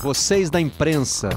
vocês da imprensa.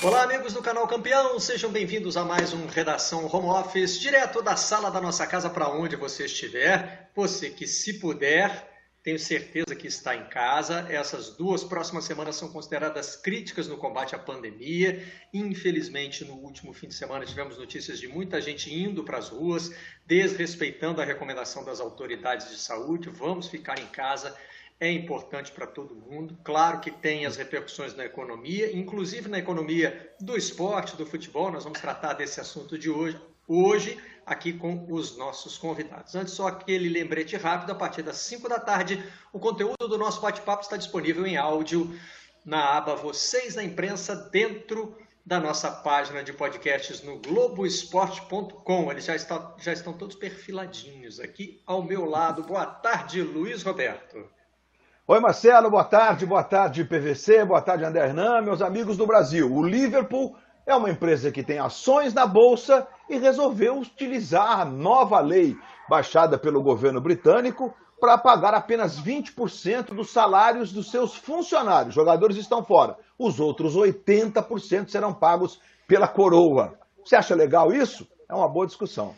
Olá, amigos do canal Campeão, sejam bem-vindos a mais um Redação Home Office, direto da sala da nossa casa para onde você estiver. Você que, se puder, tenho certeza que está em casa. Essas duas próximas semanas são consideradas críticas no combate à pandemia. Infelizmente, no último fim de semana, tivemos notícias de muita gente indo para as ruas, desrespeitando a recomendação das autoridades de saúde. Vamos ficar em casa é importante para todo mundo. Claro que tem as repercussões na economia, inclusive na economia do esporte, do futebol. Nós vamos tratar desse assunto de hoje, hoje aqui com os nossos convidados. Antes, só aquele lembrete rápido: a partir das 5 da tarde, o conteúdo do nosso bate-papo está disponível em áudio na aba Vocês na Imprensa, dentro da nossa página de podcasts no Globoesporte.com. Eles já estão, já estão todos perfiladinhos aqui ao meu lado. Boa tarde, Luiz Roberto. Oi, Marcelo, boa tarde, boa tarde, PVC, boa tarde, André Hernan, meus amigos do Brasil. O Liverpool é uma empresa que tem ações na bolsa e resolveu utilizar a nova lei baixada pelo governo britânico para pagar apenas 20% dos salários dos seus funcionários. Os jogadores estão fora. Os outros 80% serão pagos pela coroa. Você acha legal isso? É uma boa discussão.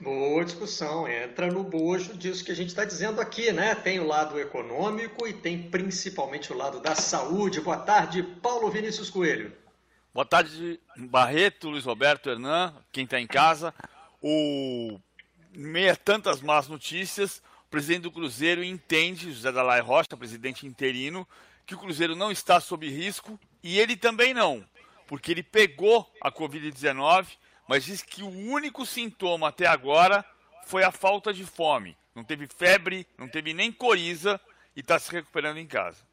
Boa discussão, entra no bojo disso que a gente está dizendo aqui, né? Tem o lado econômico e tem principalmente o lado da saúde. Boa tarde, Paulo Vinícius Coelho. Boa tarde, Barreto, Luiz Roberto, Hernan, quem está em casa. O meia tantas más notícias, o presidente do Cruzeiro entende, José Dalai Rocha, presidente interino, que o Cruzeiro não está sob risco e ele também não, porque ele pegou a Covid-19 mas diz que o único sintoma até agora foi a falta de fome. Não teve febre, não teve nem coriza e está se recuperando em casa.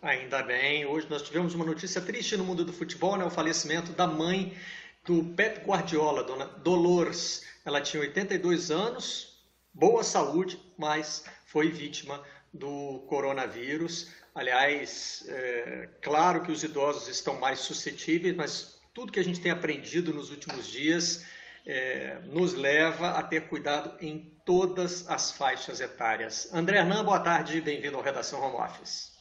Ainda bem. Hoje nós tivemos uma notícia triste no mundo do futebol, né? O falecimento da mãe do Pep Guardiola, dona Dolores. Ela tinha 82 anos, boa saúde, mas foi vítima do coronavírus. Aliás, é, claro que os idosos estão mais suscetíveis, mas tudo que a gente tem aprendido nos últimos dias é, nos leva a ter cuidado em todas as faixas etárias. André Hernan, boa tarde, bem-vindo ao Redação Home Office.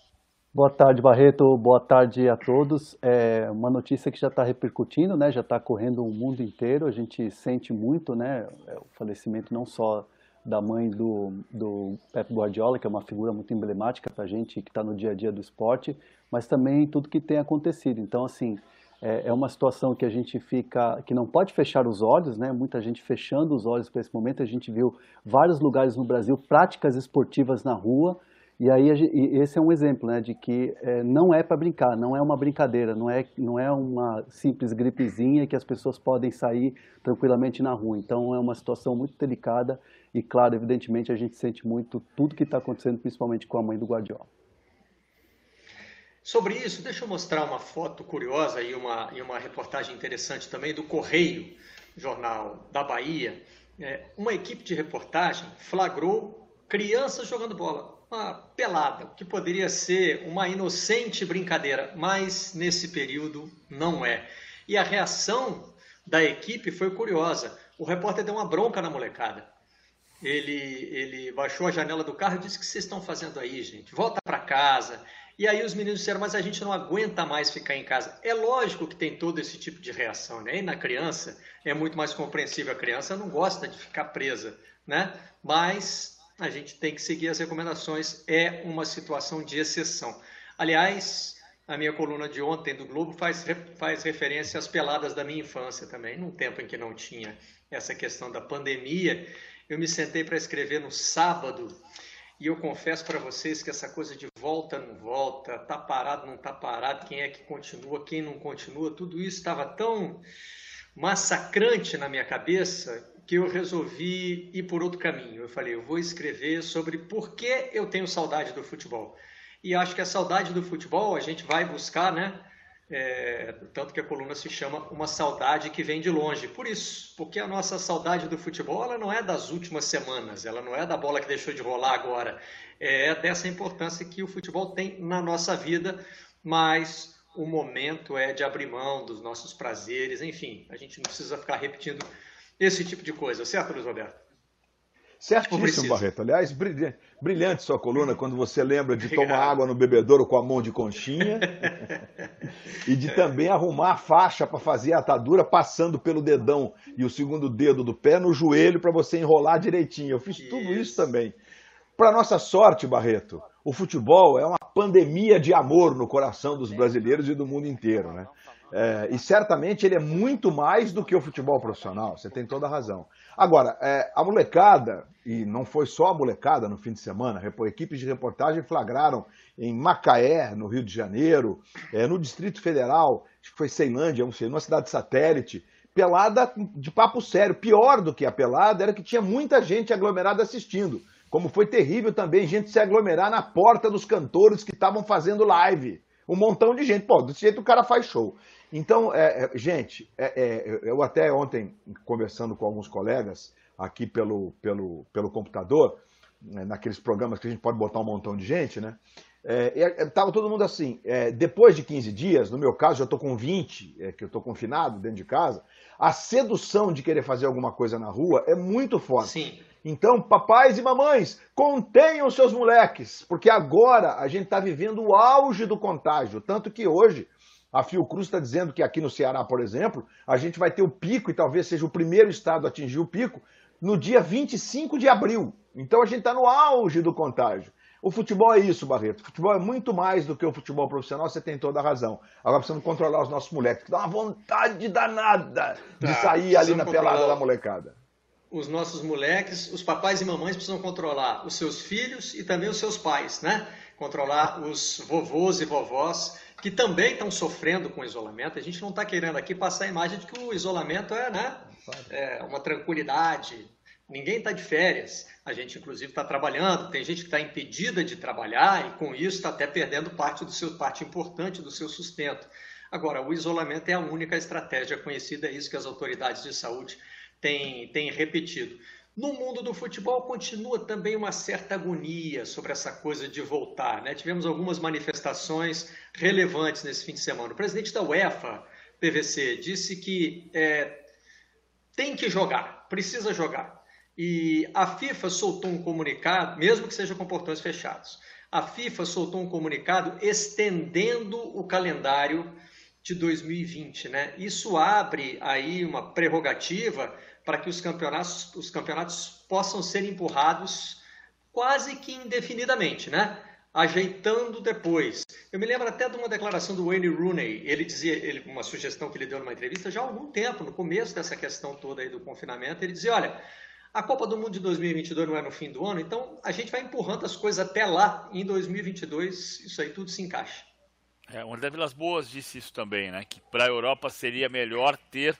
Boa tarde, Barreto. Boa tarde a todos. É uma notícia que já está repercutindo, né? Já está correndo o mundo inteiro. A gente sente muito, né? É, o falecimento não só da mãe do, do Pep Guardiola, que é uma figura muito emblemática para a gente que está no dia a dia do esporte, mas também tudo que tem acontecido. Então, assim, é, é, uma situação que a gente fica, que não pode fechar os olhos, né? Muita gente fechando os olhos para esse momento. A gente viu vários lugares no Brasil práticas esportivas na rua e aí e esse é um exemplo, né, de que é, não é para brincar, não é uma brincadeira, não é não é uma simples gripezinha que as pessoas podem sair tranquilamente na rua. Então é uma situação muito delicada e claro, evidentemente a gente sente muito tudo que está acontecendo, principalmente com a mãe do Guardiola. Sobre isso, deixa eu mostrar uma foto curiosa e uma, e uma reportagem interessante também do Correio, jornal da Bahia. É, uma equipe de reportagem flagrou crianças jogando bola, uma pelada, que poderia ser uma inocente brincadeira, mas nesse período não é. E a reação da equipe foi curiosa. O repórter deu uma bronca na molecada. Ele, ele baixou a janela do carro e disse: O que vocês estão fazendo aí, gente? Volta para casa. E aí os meninos disseram, mas a gente não aguenta mais ficar em casa. É lógico que tem todo esse tipo de reação, né? E na criança é muito mais compreensível. A criança não gosta de ficar presa, né? Mas a gente tem que seguir as recomendações. É uma situação de exceção. Aliás, a minha coluna de ontem do Globo faz, faz referência às peladas da minha infância também, num tempo em que não tinha essa questão da pandemia. Eu me sentei para escrever no sábado e eu confesso para vocês que essa coisa de volta, não volta, tá parado, não tá parado, quem é que continua, quem não continua, tudo isso estava tão massacrante na minha cabeça que eu resolvi ir por outro caminho. Eu falei, eu vou escrever sobre por que eu tenho saudade do futebol. E acho que a saudade do futebol a gente vai buscar, né? É, tanto que a coluna se chama Uma Saudade que Vem de Longe. Por isso, porque a nossa saudade do futebol ela não é das últimas semanas, ela não é da bola que deixou de rolar agora, é dessa importância que o futebol tem na nossa vida, mas o momento é de abrir mão dos nossos prazeres, enfim, a gente não precisa ficar repetindo esse tipo de coisa, certo, Luiz Roberto? Certíssimo, Barreto. Aliás, brilhante, brilhante sua coluna quando você lembra de Obrigado. tomar água no bebedouro com a mão de conchinha e de também arrumar a faixa para fazer a atadura passando pelo dedão e o segundo dedo do pé no joelho para você enrolar direitinho. Eu fiz isso. tudo isso também. Para nossa sorte, Barreto, o futebol é uma pandemia de amor no coração dos brasileiros e do mundo inteiro, né? É, e certamente ele é muito mais do que o futebol profissional, você tem toda a razão. Agora, é, a molecada, e não foi só a molecada no fim de semana, equipes de reportagem flagraram em Macaé, no Rio de Janeiro, é, no Distrito Federal, acho que foi Ceilândia, não sei, numa cidade satélite, pelada de papo sério. Pior do que a pelada era que tinha muita gente aglomerada assistindo. Como foi terrível também gente se aglomerar na porta dos cantores que estavam fazendo live. Um montão de gente. Pô, desse jeito o cara faz show. Então, é, é, gente, é, é, eu até ontem, conversando com alguns colegas aqui pelo, pelo, pelo computador, né, naqueles programas que a gente pode botar um montão de gente, né? Estava é, todo mundo assim, depois de 15 dias, no meu caso, eu estou com 20, que eu estou confinado dentro de casa, a sedução de querer fazer alguma coisa na rua é muito forte. Sim. Então, papais e mamães, contenham seus moleques, porque agora a gente está vivendo o auge do contágio. Tanto que hoje a Fiocruz está dizendo que aqui no Ceará, por exemplo, a gente vai ter o pico, e talvez seja o primeiro estado a atingir o pico, no dia 25 de abril. Então a gente está no auge do contágio. O futebol é isso, Barreto. O futebol é muito mais do que o futebol profissional, você tem toda a razão. Agora precisamos controlar os nossos moleques, que dá uma vontade danada de tá, sair ali na pelada da molecada os nossos moleques, os papais e mamães precisam controlar os seus filhos e também os seus pais, né? Controlar os vovôs e vovós que também estão sofrendo com o isolamento. A gente não está querendo aqui passar a imagem de que o isolamento é, né? É uma tranquilidade. Ninguém está de férias. A gente, inclusive, está trabalhando. Tem gente que está impedida de trabalhar e, com isso, está até perdendo parte do seu parte importante do seu sustento. Agora, o isolamento é a única estratégia conhecida, é isso que as autoridades de saúde tem, tem repetido. No mundo do futebol continua também uma certa agonia sobre essa coisa de voltar. Né? Tivemos algumas manifestações relevantes nesse fim de semana. O presidente da UEFA, PVC, disse que é, tem que jogar, precisa jogar. E a FIFA soltou um comunicado, mesmo que seja com portões fechados. A FIFA soltou um comunicado estendendo o calendário de 2020, né? Isso abre aí uma prerrogativa para que os campeonatos, os campeonatos possam ser empurrados quase que indefinidamente, né? Ajeitando depois. Eu me lembro até de uma declaração do Wayne Rooney. Ele dizia, ele, uma sugestão que ele deu numa entrevista já há algum tempo, no começo dessa questão toda aí do confinamento. Ele dizia: olha, a Copa do Mundo de 2022 não é no fim do ano, então a gente vai empurrando as coisas até lá. Em 2022, isso aí tudo se encaixa. É, o André Vilas Boas disse isso também, né? Que para a Europa seria melhor ter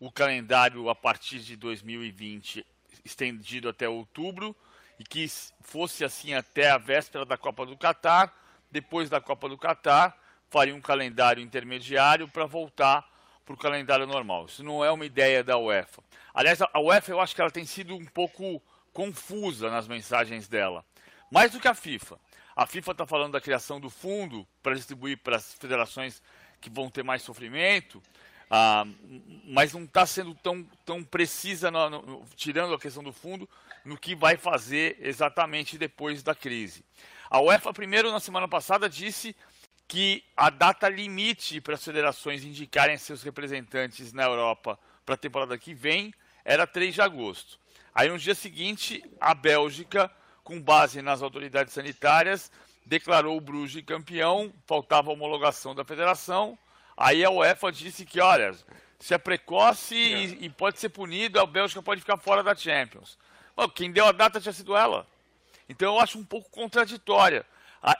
o calendário a partir de 2020 estendido até outubro e que fosse assim até a véspera da Copa do Catar. Depois da Copa do Catar, faria um calendário intermediário para voltar para o calendário normal. Isso não é uma ideia da UEFA. Aliás, a UEFA eu acho que ela tem sido um pouco confusa nas mensagens dela. Mais do que a FIFA. A FIFA está falando da criação do fundo para distribuir para as federações que vão ter mais sofrimento, ah, mas não está sendo tão, tão precisa, no, no, tirando a questão do fundo, no que vai fazer exatamente depois da crise. A UEFA, primeiro, na semana passada, disse que a data limite para as federações indicarem seus representantes na Europa para a temporada que vem era 3 de agosto. Aí, no dia seguinte, a Bélgica com base nas autoridades sanitárias, declarou o Bruges campeão, faltava a homologação da federação. Aí a UEFA disse que, olha, se é precoce é. E, e, pode ser punido, a Bélgica pode ficar fora da Champions. Bom, quem deu a data tinha sido ela. Então eu acho um pouco contraditória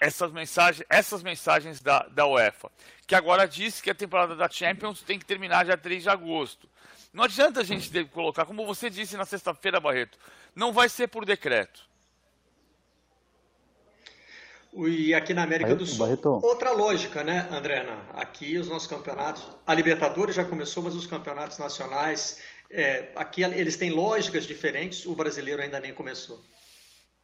essas mensagens, essas mensagens da, da UEFA, que agora diz que a temporada da Champions tem que terminar dia 3 de agosto. Não adianta a gente colocar, como você disse na sexta-feira, Barreto, não vai ser por decreto. E aqui na América Barreto, do Sul, Barreto. outra lógica, né, Andréna? Aqui os nossos campeonatos, a Libertadores já começou, mas os campeonatos nacionais, é, aqui eles têm lógicas diferentes, o brasileiro ainda nem começou.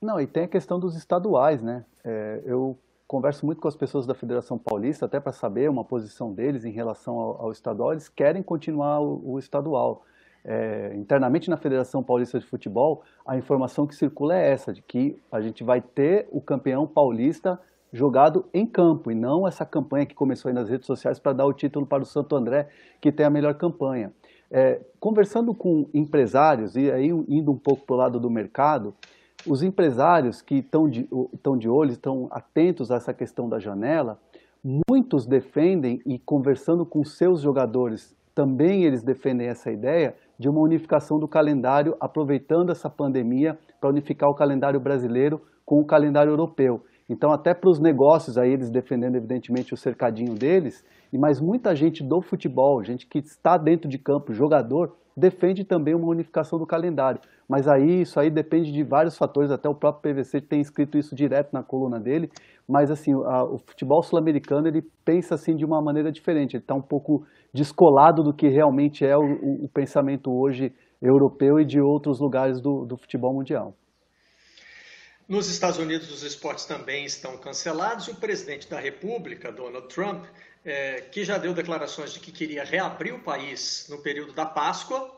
Não, e tem a questão dos estaduais, né? É, eu converso muito com as pessoas da Federação Paulista, até para saber uma posição deles em relação ao, ao estadual, eles querem continuar o, o estadual. É, internamente na Federação Paulista de Futebol, a informação que circula é essa, de que a gente vai ter o campeão paulista jogado em campo, e não essa campanha que começou aí nas redes sociais para dar o título para o Santo André, que tem a melhor campanha. É, conversando com empresários, e aí indo um pouco para o lado do mercado, os empresários que estão de, de olho, estão atentos a essa questão da janela, muitos defendem e conversando com seus jogadores, também eles defendem essa ideia de uma unificação do calendário, aproveitando essa pandemia para unificar o calendário brasileiro com o calendário europeu. Então, até para os negócios, aí eles defendendo evidentemente o cercadinho deles, mas muita gente do futebol, gente que está dentro de campo, jogador, defende também uma unificação do calendário. Mas aí isso aí depende de vários fatores, até o próprio PVC tem escrito isso direto na coluna dele, mas assim, a, o futebol sul-americano ele pensa assim de uma maneira diferente, ele está um pouco descolado do que realmente é o, o, o, pensamento hoje europeu e de outros lugares do, do futebol mundial. Nos Estados Unidos, os esportes também estão cancelados e o presidente da República, Donald Trump, é, que já deu declarações de que queria reabrir o país no período da Páscoa,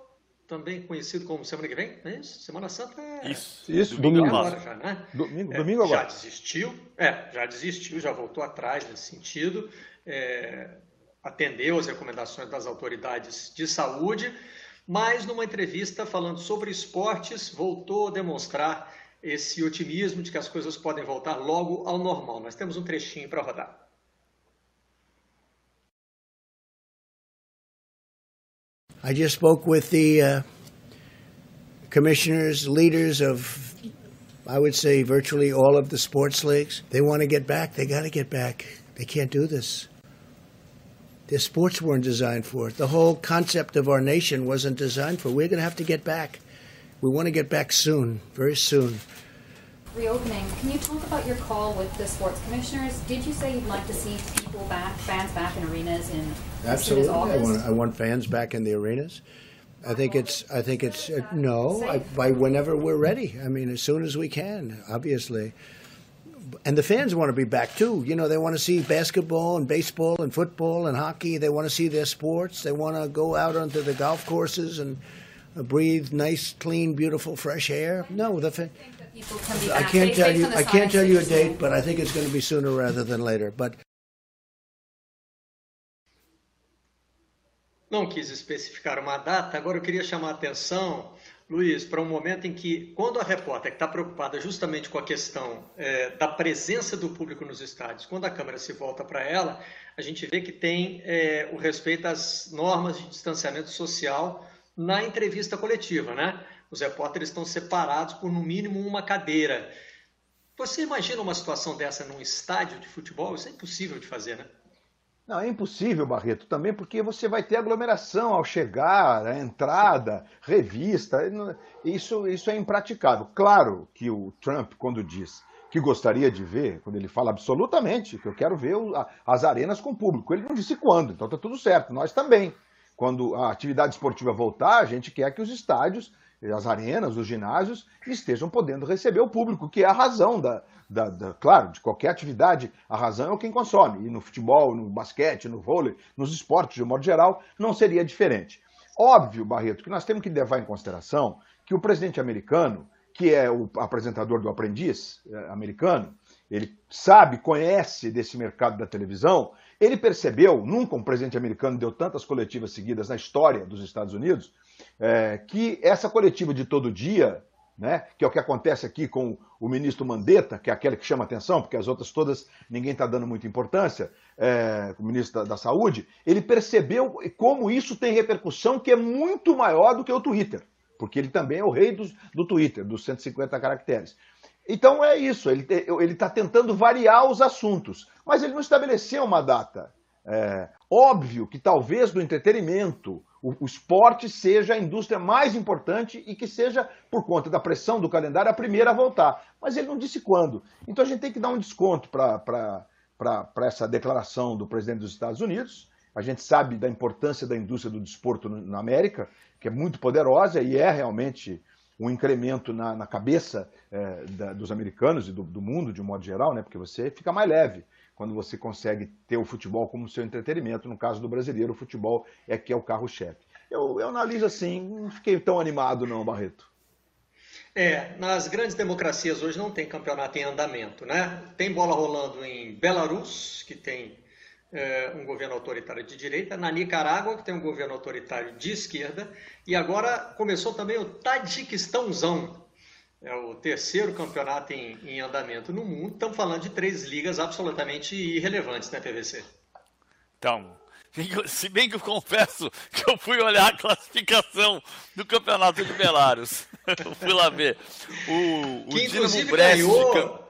também conhecido como semana que vem, é isso? Semana Santa é... Isso, isso domingo, domingo agora já, né? Domingo, é, domingo agora. Já desistiu, é, já desistiu, já voltou atrás nesse sentido, é, atendeu as recomendações das autoridades de saúde, mas numa entrevista falando sobre esportes, voltou a demonstrar esse otimismo de que as coisas podem voltar logo ao normal. Nós temos um trechinho para rodar. I just spoke with the uh, commissioners, leaders of, I would say, virtually all of the sports leagues. They want to get back. They got to get back. They can't do this. Their sports weren't designed for it. The whole concept of our nation wasn't designed for it. We're going to have to get back. We want to get back soon, very soon. Reopening, can you talk about your call with the sports commissioners? Did you say you'd like to see people back, fans back in arenas in Absolutely, I want, I want fans back in the arenas. I think it's. I think it's. Uh, no, I, by whenever we're ready. I mean, as soon as we can, obviously. And the fans want to be back too. You know, they want to see basketball and baseball and football and hockey. They want to see their sports. They want to go out onto the golf courses and uh, breathe nice, clean, beautiful, fresh air. No, the. Fa- I can't tell you. I can't tell you a date, but I think it's going to be sooner rather than later. But Não quis especificar uma data, agora eu queria chamar a atenção, Luiz, para um momento em que, quando a repórter está preocupada justamente com a questão é, da presença do público nos estádios, quando a câmera se volta para ela, a gente vê que tem é, o respeito às normas de distanciamento social na entrevista coletiva, né? Os repórteres estão separados por no mínimo uma cadeira. Você imagina uma situação dessa num estádio de futebol? Isso é impossível de fazer, né? Não, é impossível, Barreto, também porque você vai ter aglomeração ao chegar, a entrada, revista. Isso, isso é impraticável. Claro que o Trump, quando diz que gostaria de ver, quando ele fala absolutamente que eu quero ver as arenas com público, ele não disse quando, então está tudo certo. Nós também. Quando a atividade esportiva voltar, a gente quer que os estádios as arenas, os ginásios, estejam podendo receber o público, que é a razão da, da, da, claro, de qualquer atividade, a razão é quem consome. E no futebol, no basquete, no vôlei, nos esportes, de um modo geral, não seria diferente. Óbvio, Barreto, que nós temos que levar em consideração que o presidente americano, que é o apresentador do Aprendiz é, americano, ele sabe, conhece desse mercado da televisão, ele percebeu, nunca um presidente americano deu tantas coletivas seguidas na história dos Estados Unidos, é, que essa coletiva de todo dia, né, que é o que acontece aqui com o ministro Mandetta, que é aquele que chama atenção, porque as outras todas ninguém está dando muita importância, é, o ministro da, da, Saúde, ele percebeu como isso tem repercussão que é muito maior do que o Twitter, porque ele também é o rei do, do Twitter, dos 150 caracteres. Então é isso, ele está tentando variar os assuntos, mas ele não estabeleceu uma data. É, óbvio que talvez do entretenimento, o, o, esporte seja a indústria mais importante e que seja, por conta da pressão do calendário, a primeira a voltar. Mas ele não disse quando. Então a gente tem que dar um desconto para essa declaração do presidente dos Estados Unidos. A gente sabe da importância da indústria do desporto na América, que é muito poderosa e é realmente um incremento na, na cabeça é, da, dos americanos e do, do, mundo de um modo geral, né? porque você fica mais leve quando você consegue ter o futebol como seu entretenimento. No caso do brasileiro, o futebol é que é o carro-chefe. Eu, eu analiso assim, não fiquei tão animado não, Barreto. É, nas grandes democracias hoje não tem campeonato em andamento, né? Tem bola rolando em Belarus, que tem é, um governo autoritário de direita, na Nicarágua, que tem um governo autoritário de esquerda, e agora começou também o Tadiquistãozão, é o terceiro campeonato em, em andamento no mundo. Estamos falando de três ligas absolutamente irrelevantes, né, PVC? Então, se bem que eu confesso que eu fui olhar a classificação do campeonato de Belarus. eu fui lá ver. O, o que Dinamo Brest ganhou,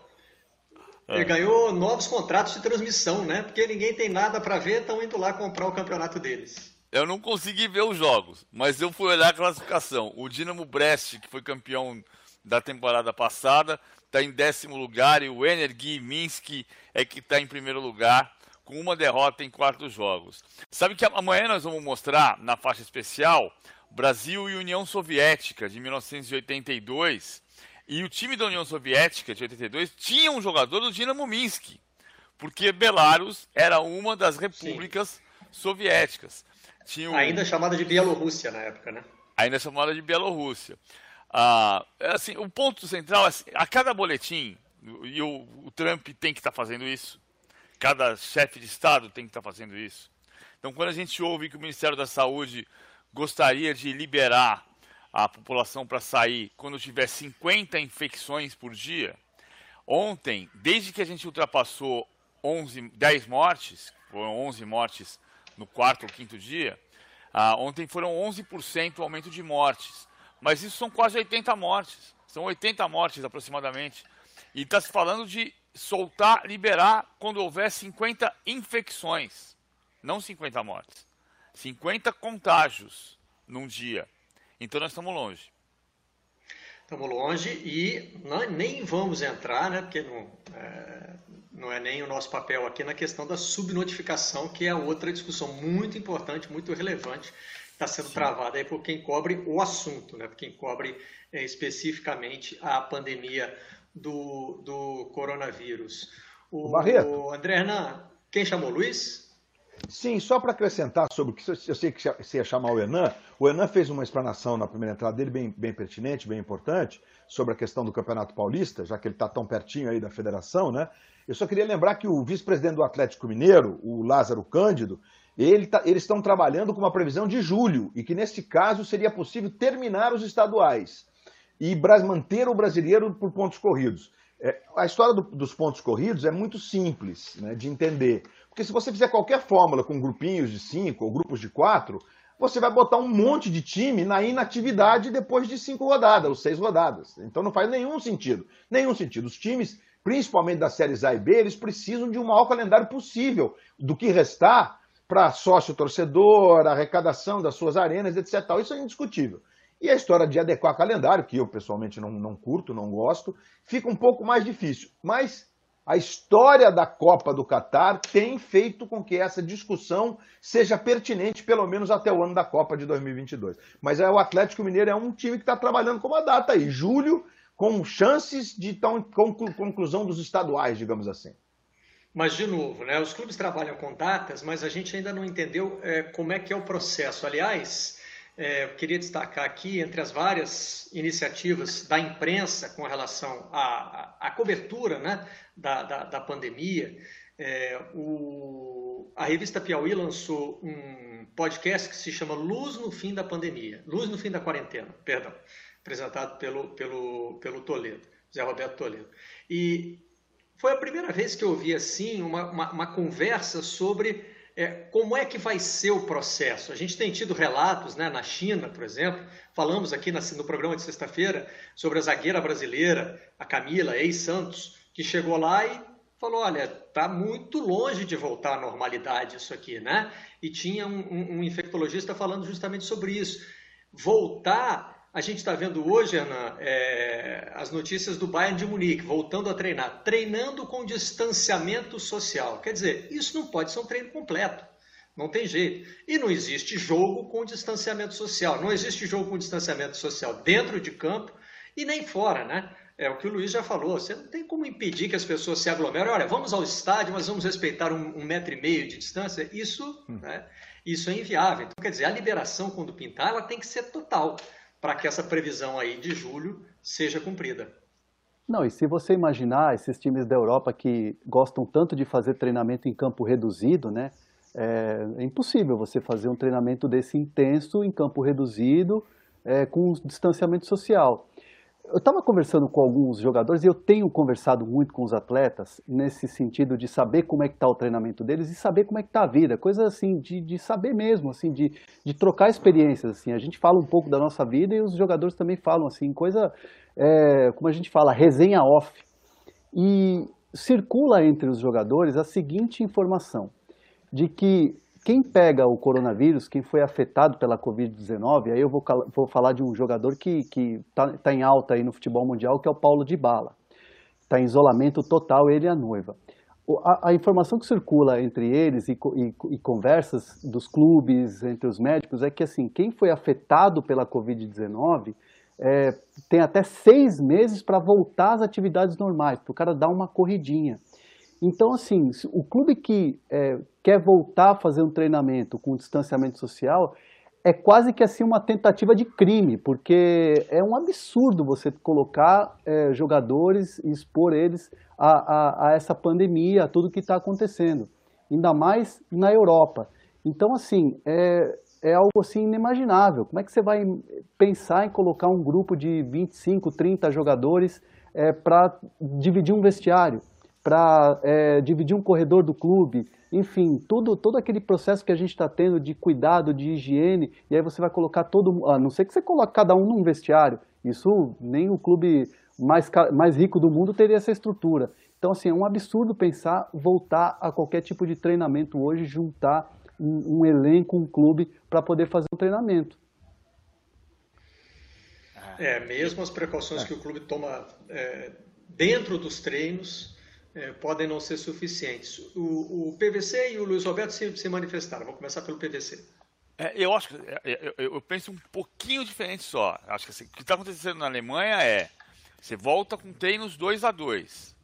ah. ganhou novos contratos de transmissão, né? Porque ninguém tem nada para ver, estão indo lá comprar o campeonato deles. Eu não consegui ver os jogos, mas eu fui olhar a classificação. O Dinamo Brest, que foi campeão da temporada passada, está em décimo lugar e o Energy Minsk é que está em primeiro lugar com uma derrota em quatro jogos. Sabe que amanhã nós vamos mostrar na faixa especial Brasil e União Soviética de 1982. E o time da União Soviética de 82 tinha um jogador do Dinamo Minsk, porque Belarus era uma das repúblicas Sim. soviéticas. Um... Ainda chamada de Bielorrússia na época, né? Ainda chamada de Bielorrússia. Ah, é assim, o ponto central, é assim, a cada boletim, e o, o Trump tem que estar tá fazendo isso, Cada chefe de Estado tem que estar fazendo isso. Então, quando a gente ouve que o Ministério da Saúde gostaria de liberar a população para sair quando tiver 50 infecções por dia, ontem, desde que a gente ultrapassou 11, 10 mortes, foram 11 mortes no quarto ou quinto dia, uh, ontem foram 11% o aumento de mortes. Mas isso são quase 80 mortes. São 80 mortes aproximadamente. E está se falando de soltar, liberar quando houver 50 infecções, não 50 mortes. 50 contágios num dia. Então nós estamos longe. Estamos longe e não, nem vamos entrar, né, porque não é, não é nem o nosso papel aqui na questão da subnotificação, que é outra discussão muito importante, muito relevante, está sendo Sim. travada aí por quem cobre o assunto, né, por quem cobre é, especificamente a pandemia do, do coronavírus. O, Barreto. O André Hernan, quem chamou? Luiz? Sim, só para acrescentar sobre o que eu sei que você ia chamar o Enan, o Enan fez uma explanação na primeira entrada dele bem, bem pertinente, bem importante, sobre a questão do Campeonato Paulista, já que ele está tão pertinho aí da federação, né? Eu só queria lembrar que o vice-presidente do Atlético Mineiro, o Lázaro Cândido, ele tá, eles estão trabalhando com uma previsão de julho, e que nesse caso seria possível terminar os estaduais e manter o brasileiro por pontos corridos. É, a história do, dos pontos corridos é muito simples né, de entender. Porque se você fizer qualquer fórmula com grupinhos de cinco ou grupos de quatro, você vai botar um monte de time na inatividade depois de cinco rodadas, ou seis rodadas. Então não faz nenhum sentido. Nenhum sentido. Os times, principalmente das séries A e B, eles precisam de um maior calendário possível do que restar para sócio torcedor, arrecadação das suas arenas, etc. Isso é indiscutível. E a história de adequar calendário, que eu pessoalmente não, não curto, não gosto, fica um pouco mais difícil. Mas a história da Copa do Catar tem feito com que essa discussão seja pertinente, pelo menos até o ano da Copa de 2022. Mas é, o Atlético Mineiro é um time que está trabalhando com uma data aí, julho, com chances de tão, conclusão dos estaduais, digamos assim. Mas, de novo, né, os clubes trabalham com datas, mas a gente ainda não entendeu é, como é que é o processo. Aliás, é, eu queria destacar aqui, entre as várias iniciativas da imprensa com relação à, à, à cobertura né, da, da, da pandemia, é, o, a revista Piauí lançou um podcast que se chama Luz no Fim da Pandemia, Luz no Fim da Quarentena, perdão, apresentado pelo, pelo, pelo Toledo, Zé Roberto Toledo. E foi a primeira vez que eu ouvi assim uma, uma, uma conversa sobre é, como é que vai ser o processo? A gente tem tido relatos né, na China, por exemplo, falamos aqui no programa de sexta-feira sobre a zagueira brasileira, a Camila, ex-Santos, que chegou lá e falou, olha, está muito longe de voltar à normalidade isso aqui, né? E tinha um, um, um infectologista falando justamente sobre isso. Voltar a gente está vendo hoje, Ana, é, as notícias do Bayern de Munique, voltando a treinar, treinando com distanciamento social. Quer dizer, isso não pode ser um treino completo. Não tem jeito. E não existe jogo com distanciamento social. Não existe jogo com distanciamento social dentro de campo e nem fora, né? É o que o Luiz já falou. Você não tem como impedir que as pessoas se aglomerem. Olha, vamos ao estádio, mas vamos respeitar um, um metro e meio de distância. Isso, hum. né? Isso é inviável. Então, quer dizer, a liberação, quando pintar, ela tem que ser total para que essa previsão aí de julho seja cumprida. Não, e se você imaginar esses times da Europa que gostam tanto de fazer treinamento em campo reduzido, né? É, é impossível você fazer um treinamento desse intenso em campo reduzido é, com distanciamento social. Eu estava conversando com alguns jogadores e eu tenho conversado muito com os atletas nesse sentido de saber como é que está o treinamento deles e saber como é que está a vida, coisa assim de, de saber mesmo, assim de, de trocar experiências. Assim, a gente fala um pouco da nossa vida e os jogadores também falam assim, coisa é, como a gente fala, resenha off. E circula entre os jogadores a seguinte informação de que quem pega o coronavírus, quem foi afetado pela Covid-19, aí eu vou, vou, falar de um jogador que está tá em alta aí no futebol mundial, que é o Paulo de Bala. Está em isolamento total, ele e a noiva. A, a informação que circula entre eles e, e, e, conversas dos clubes, entre os médicos, é que assim, quem foi afetado pela Covid-19 é, tem até seis meses para voltar às atividades normais, para o cara dar uma corridinha. Então, assim, o clube que é, quer voltar a fazer um treinamento com distanciamento social é quase que assim uma tentativa de crime, porque é um absurdo você colocar é, jogadores e expor eles a, a, a essa pandemia, a tudo que está acontecendo, ainda mais na Europa. Então, assim, é, é algo assim inimaginável. Como é que você vai pensar em colocar um grupo de 25, 30 jogadores é, para dividir um vestiário? Para é, dividir um corredor do clube, enfim, tudo, todo aquele processo que a gente está tendo de cuidado, de higiene, e aí você vai colocar todo a não ser que você coloque cada um num vestiário, isso nem o clube mais, mais rico do mundo teria essa estrutura. Então, assim, é um absurdo pensar voltar a qualquer tipo de treinamento hoje, juntar um, um elenco, um clube, para poder fazer um treinamento. É, mesmo as precauções é. que o clube toma é, dentro dos treinos, é, podem não ser suficientes. O, o, PVC e o Luiz Roberto se, se manifestaram. Vou começar pelo PVC. É, eu acho que é, é, eu, eu, penso um pouquinho diferente só. Acho que assim, o que está acontecendo na Alemanha é você volta com treinos 2 a 2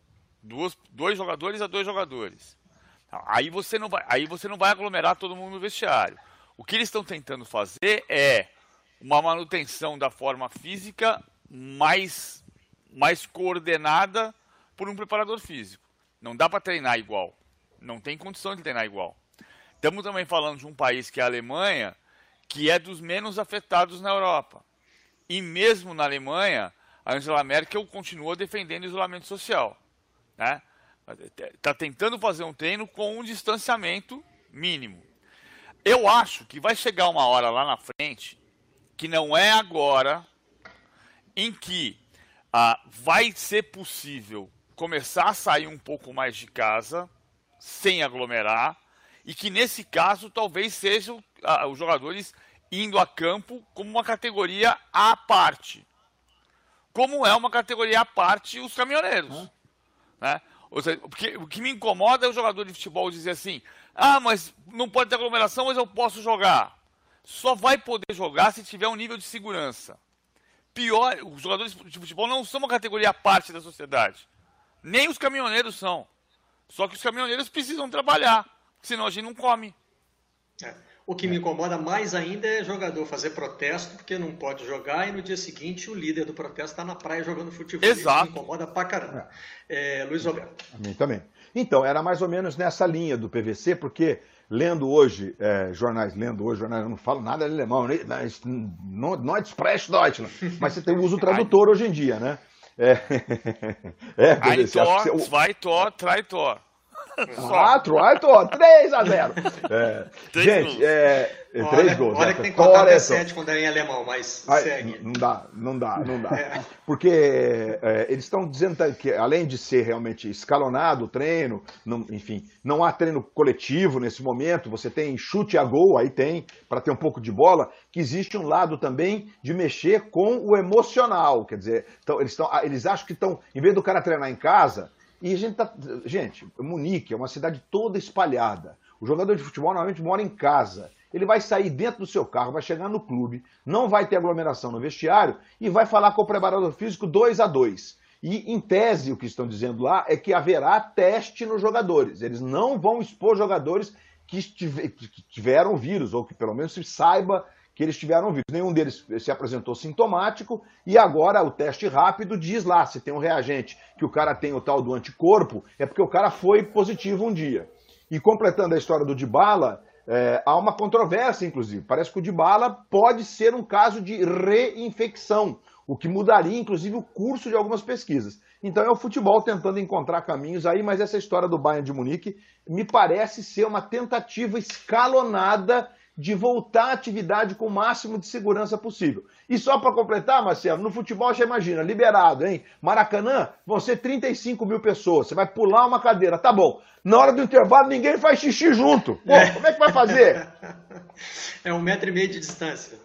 Duas, dois jogadores a dois jogadores. Aí você não vai, aí você não vai aglomerar todo mundo no vestiário. O que eles estão tentando fazer é uma manutenção da forma física mais mais coordenada por um preparador físico. Não dá para treinar igual. Não tem condição de treinar igual. Estamos também falando de um país que é a Alemanha, que é dos menos afetados na Europa. E mesmo na Alemanha, a Angela Merkel continua defendendo o isolamento social. Né? Está tentando fazer um treino com um distanciamento mínimo. Eu acho que vai chegar uma hora lá na frente, que não é agora, em que ah, vai ser possível começar a sair um pouco mais de casa, sem aglomerar, e que nesse caso talvez sejam ah, os jogadores indo a campo como uma categoria à parte. Como é uma categoria à parte os caminhoneiros. Hum. Né? Seja, porque, o que me incomoda é o jogador de futebol dizer assim: ah, mas não pode ter aglomeração, mas eu posso jogar. Só vai poder jogar se tiver um nível de segurança. Pior, os jogadores de futebol não são uma categoria à parte da sociedade. Nem os caminhoneiros são. Só que os caminhoneiros precisam trabalhar, senão a gente não come. É. O que me incomoda mais ainda é jogador fazer protesto porque não pode jogar e no dia seguinte o líder do protesto está na praia jogando futebol. Exato. Isso me incomoda pra caramba. É. É, Luiz Roberto. A mim também. Então, era mais ou menos nessa linha do PVC, porque lendo hoje é, jornais, lendo hoje jornais, eu não falo nada de alemão, não, não é Express Deutschland, mas você tem, usa o tradutor hoje em dia, né? É, é Ein Tor, você... zwei Tor, drei Tor. 4, 8, 3 a 0. É, gente, é, é, três gols. Olha né? que tem que contar até 7 quando é em alemão, mas Ai, segue. Não dá, não dá, não dá. É. Porque é, eles estão dizendo que, além de ser realmente escalonado o treino, não, enfim, não há treino coletivo nesse momento, você tem chute a gol, aí tem, para ter um pouco de bola, que existe um lado também de mexer com o emocional. Quer dizer, então, eles, tão, eles acham que estão, em vez do cara treinar em casa, e a gente tá. Gente, Munique é uma cidade toda espalhada. O jogador de futebol normalmente mora em casa. Ele vai sair dentro do seu carro, vai chegar no clube, não vai ter aglomeração no vestiário e vai falar com o preparador físico dois a dois. E, em tese, o que estão dizendo lá é que haverá teste nos jogadores. Eles não vão expor jogadores que, tiveram vírus, ou que pelo menos se saiba que eles tiveram vírus. Nenhum deles se apresentou sintomático e agora o teste rápido diz lá se tem um reagente que o cara tem o tal do anticorpo, é porque o cara foi positivo um dia. E completando a história do Dibala, é, há uma controvérsia, inclusive. Parece que o Dibala pode ser um caso de reinfecção, o que mudaria, inclusive, o curso de algumas pesquisas. Então é o futebol tentando encontrar caminhos aí, mas essa história do Bayern de Munique me parece ser uma tentativa escalonada de voltar à atividade com o máximo de segurança possível. E só para completar, Marcelo, no futebol já imagina, liberado, hein? Maracanã, vão ser 35 mil pessoas, você vai pular uma cadeira, tá bom. Na hora do intervalo, ninguém faz xixi junto. Pô, é. como é que vai fazer? É um metro e meio de distância.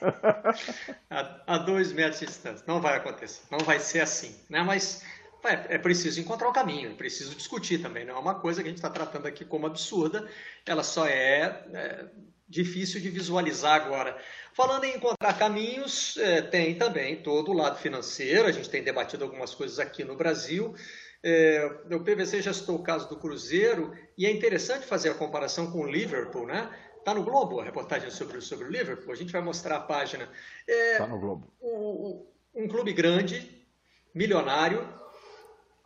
a, a dois metros de distância. Não vai acontecer, não vai ser assim. Né? Mas é, é, preciso encontrar o um caminho, é preciso discutir também. Não é uma coisa que a gente está tratando aqui como absurda, ela só é, é difícil de visualizar agora. Falando em encontrar caminhos, é, tem também todo o lado financeiro, a gente tem debatido algumas coisas aqui no Brasil. É, o PVC já citou o caso do Cruzeiro, e é interessante fazer a comparação com o Liverpool, né? Está no Globo a reportagem sobre, sobre o Liverpool, a gente vai mostrar a página. Está é, no Globo. O, um clube grande, milionário,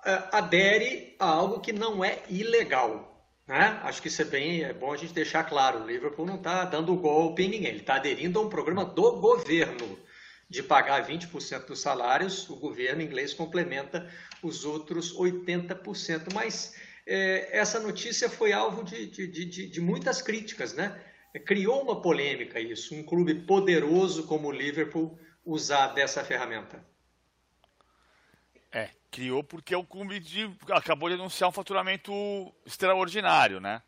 é, adere a algo que não é ilegal. Né? Acho que isso é bem é bom a gente deixar claro. O Liverpool não está dando golpe em ninguém, ele está aderindo a um programa do governo de pagar 20% dos salários. O governo inglês complementa os outros 80%. Mas é, essa notícia foi alvo de, de, de, de muitas críticas, né? Criou uma polêmica isso, um clube poderoso como o Liverpool usar dessa ferramenta. É, criou porque o clube de, acabou de anunciar um faturamento extraordinário, né?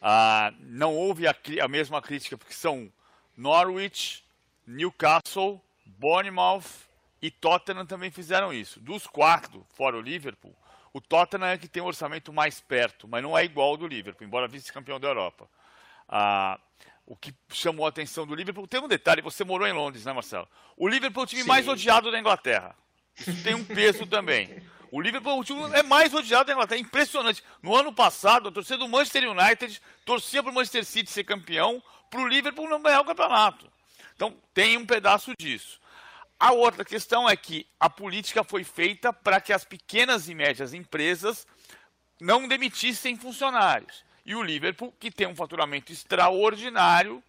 Ah, não houve a, a, mesma crítica porque são Norwich, Newcastle, Bournemouth e Tottenham também fizeram isso. Dos quatro, fora o Liverpool, o Tottenham é que tem o um orçamento mais perto, mas não é igual ao do Liverpool, embora vice-campeão da Europa. Ah, o que chamou a atenção do Liverpool, tem um detalhe, você morou em Londres, né, Marcelo? O Liverpool é o time Sim. mais odiado da Inglaterra. Isso tem um peso também. O Liverpool é mais odiado da Inglaterra. É impressionante. No ano passado, a torcida do Manchester United torcia para o Manchester City ser campeão, para o Liverpool não ganhar o campeonato. Então, tem um pedaço disso. A outra questão é que a política foi feita para que as pequenas e médias empresas não demitissem funcionários. E o Liverpool, que tem um faturamento extraordinário,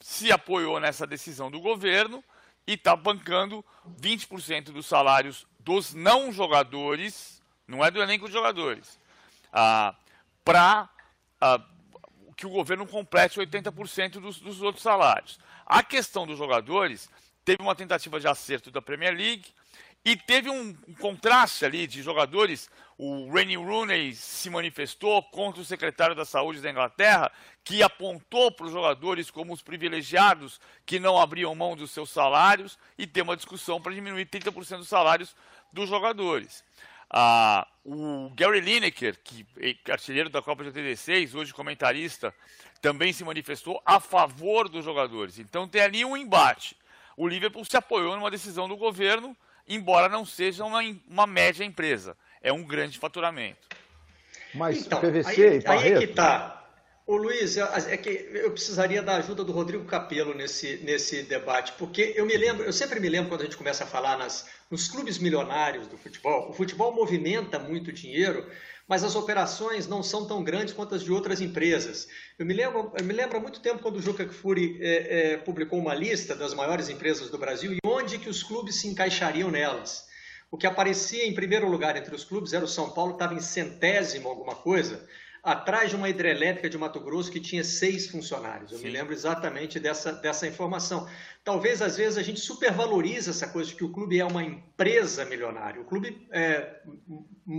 se apoiou nessa decisão do governo e está bancando 20% dos salários dos não jogadores, não é do elenco de jogadores, ah, para ah, que o governo complete 80% dos, dos outros salários. A questão dos jogadores teve uma tentativa de acerto da Premier League, e teve um, contraste ali de jogadores. O Rennie Rooney se manifestou contra o secretário da Saúde da Inglaterra, que apontou para os jogadores como os privilegiados que não abriam mão dos seus salários e tem uma discussão para diminuir 30% dos salários dos jogadores. Ah, o Gary Lineker, que é artilheiro da Copa de 86, hoje comentarista, também se manifestou a favor dos jogadores. Então tem ali um embate. O Liverpool se apoiou numa decisão do governo embora não seja uma, uma média empresa. É um grande faturamento. Mas então, PVC aí, e Barreto... Aí é que tá. Ô Luiz, é que eu precisaria da ajuda do Rodrigo Capello nesse, nesse debate, porque eu me lembro, eu sempre me lembro quando a gente começa a falar nas, nos clubes milionários do futebol, o futebol movimenta muito dinheiro, mas as operações não são tão grandes quanto as de outras empresas. Eu me lembro, eu me lembro há muito tempo quando o Juca Kfouri é, é, publicou uma lista das maiores empresas do Brasil e onde que os clubes se encaixariam nelas. O que aparecia em primeiro lugar entre os clubes era o São Paulo, estava em centésimo alguma coisa, atrás de uma hidrelétrica de Mato Grosso que tinha seis funcionários. Eu Sim. me lembro exatamente dessa, dessa informação. Talvez, às vezes, a gente supervaloriza essa coisa de que o clube é uma empresa milionária. O clube é,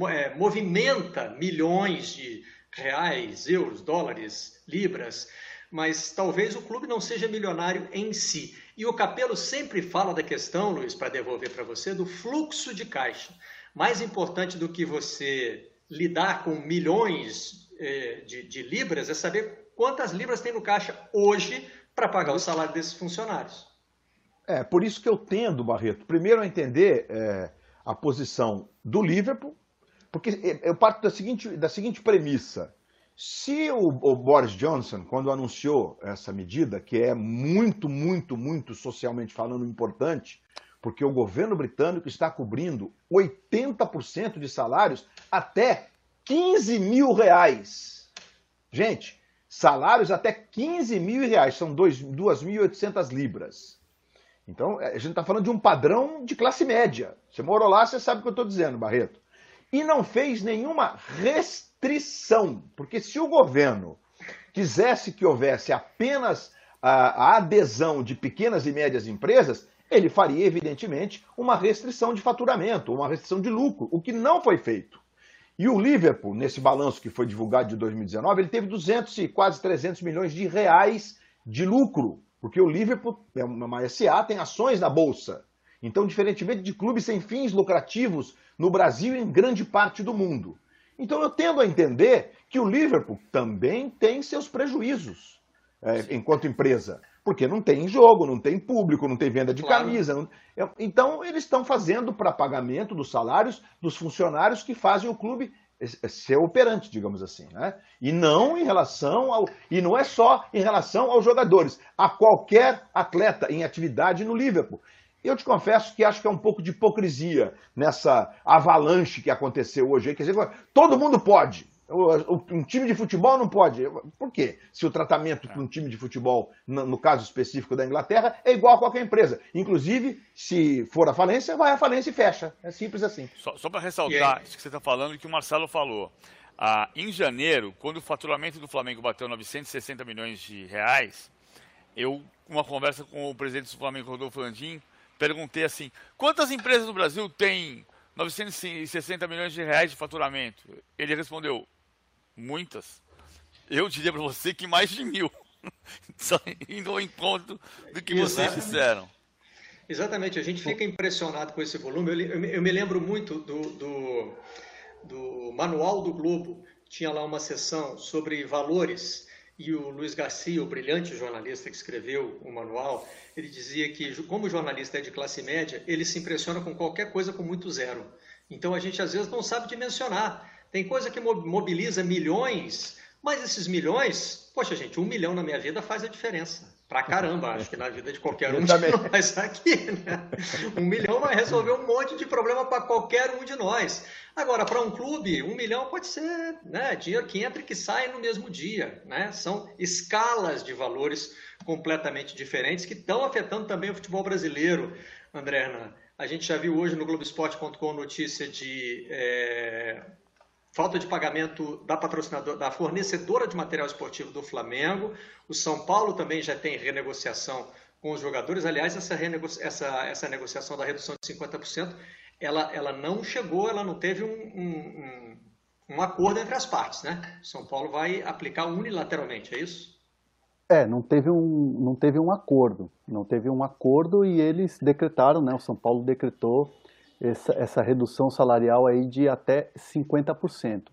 é, movimenta milhões de reais, euros, dólares, libras, mas talvez o clube não seja milionário em si. E o Capelo sempre fala da questão, Luiz, para devolver para você, do fluxo de caixa. Mais importante do que você lidar com milhões de, de libras é saber quantas libras tem no caixa hoje para pagar o salário desses funcionários. É, por isso que eu tendo, Barreto, primeiro a entender é, a posição do Liverpool, porque eu parto da seguinte, da seguinte premissa. Se o, o, Boris Johnson, quando anunciou essa medida, que é muito, muito, muito socialmente falando importante, porque o governo britânico está cobrindo 80% de salários até 15 mil reais. Gente, salários até 15 mil reais, são 2.800 libras. Então, é, a gente está falando de um padrão de classe média. Você morou lá, você sabe o que eu estou dizendo, Barreto. E não fez nenhuma restrição, porque se o governo quisesse que houvesse apenas a, a adesão de pequenas e médias empresas, ele faria, evidentemente, uma restrição de faturamento, uma restrição de lucro, o que não foi feito. E o Liverpool, nesse balanço que foi divulgado de 2019, ele teve 200 e quase 300 milhões de reais de lucro, porque o Liverpool é uma SA, tem ações na bolsa. Então, diferentemente de clubes sem fins lucrativos no Brasil e em grande parte do mundo. Então, eu tendo a entender que o Liverpool também tem seus prejuízos é, enquanto empresa. Porque não tem jogo, não tem público, não tem venda de claro. camisa. Não... Então, eles estão fazendo para pagamento dos salários dos funcionários que fazem o clube ser operante, digamos assim, né? E não em relação ao e não é só em relação aos jogadores, a qualquer atleta em atividade no Liverpool. Eu te confesso que acho que é um pouco de hipocrisia nessa avalanche que aconteceu hoje. Quer dizer, todo mundo pode. Um time de futebol não pode. Por quê? Se o tratamento para um time de futebol, no caso específico da Inglaterra, é igual a qualquer empresa. Inclusive, se for a falência, vai à falência e fecha. É simples assim. Só, só para ressaltar isso que você está falando, que o Marcelo falou. Ah, em janeiro, quando o faturamento do Flamengo bateu 960 milhões de reais, eu, uma conversa com o presidente do Flamengo, Rodolfo Landim, perguntei assim: quantas empresas no Brasil têm 960 milhões de reais de faturamento? Ele respondeu: muitas. Eu diria para você que mais de mil. Só indo ao encontro do que vocês disseram. Exatamente, a gente fica impressionado com esse volume. Eu, eu, eu me lembro muito do, do, do, Manual do Globo, tinha lá uma sessão sobre valores, e o Luiz Garcia, o brilhante jornalista que escreveu o manual, ele dizia que, como o jornalista é de classe média, ele se impressiona com qualquer coisa com muito zero. Então a gente às vezes não sabe dimensionar. Tem coisa que mobiliza milhões, mas esses milhões, poxa gente, um milhão na minha vida faz a diferença. Pra caramba, acho que na vida de qualquer um de nós aqui, né? Um milhão vai resolver um monte de problema para qualquer um de nós. Agora, para um clube, um milhão pode ser né, dinheiro que entra e que sai no mesmo dia. Né? São escalas de valores completamente diferentes que estão afetando também o futebol brasileiro, André Hernan. A gente já viu hoje no Globoesporte.com notícia de é, falta de pagamento da patrocinadora, da fornecedora de material esportivo do Flamengo. O São Paulo também já tem renegociação com os jogadores. Aliás, essa, essa, essa negociação da redução de 50%, ela, ela não chegou, ela não teve um, um, um, acordo entre as partes, né? São Paulo vai aplicar unilateralmente, é isso? É, não teve um, não teve um acordo. Não teve um acordo e eles decretaram, né? O São Paulo decretou essa, essa redução salarial aí de até 50%.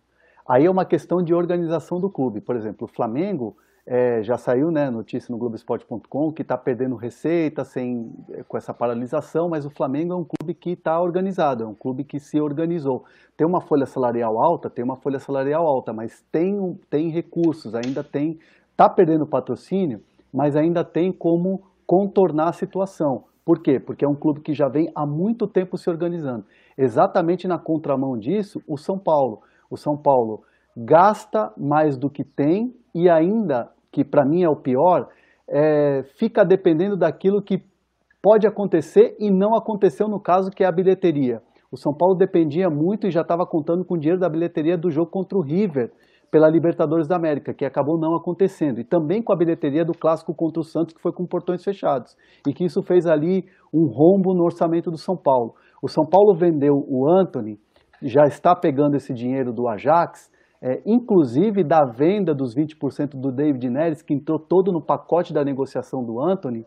Aí é uma questão de organização do clube. Por exemplo, o Flamengo é, já saiu né, notícia no Globoesporte.com que está perdendo receita sem, é, com essa paralisação, mas o Flamengo é um clube que está organizado, é um clube que se organizou. Tem uma folha salarial alta, tem uma folha salarial alta, mas tem, tem recursos, ainda tem, está perdendo patrocínio, mas ainda tem como contornar a situação. Por quê? Porque é um clube que já vem há muito tempo se organizando. Exatamente na contramão disso, o São Paulo. O São Paulo gasta mais do que tem e ainda, que para mim é o pior, é, fica dependendo daquilo que pode acontecer e não aconteceu no caso que é a bilheteria. O São Paulo dependia muito e já estava contando com o dinheiro da bilheteria do jogo contra o River, pela Libertadores da América, que acabou não acontecendo, e também com a bilheteria do clássico contra o Santos, que foi com portões fechados, e que isso fez ali um rombo no orçamento do São Paulo. O São Paulo vendeu o Anthony, já está pegando esse dinheiro do Ajax, é, inclusive da venda dos 20% do David Neres, que entrou todo no pacote da negociação do Anthony,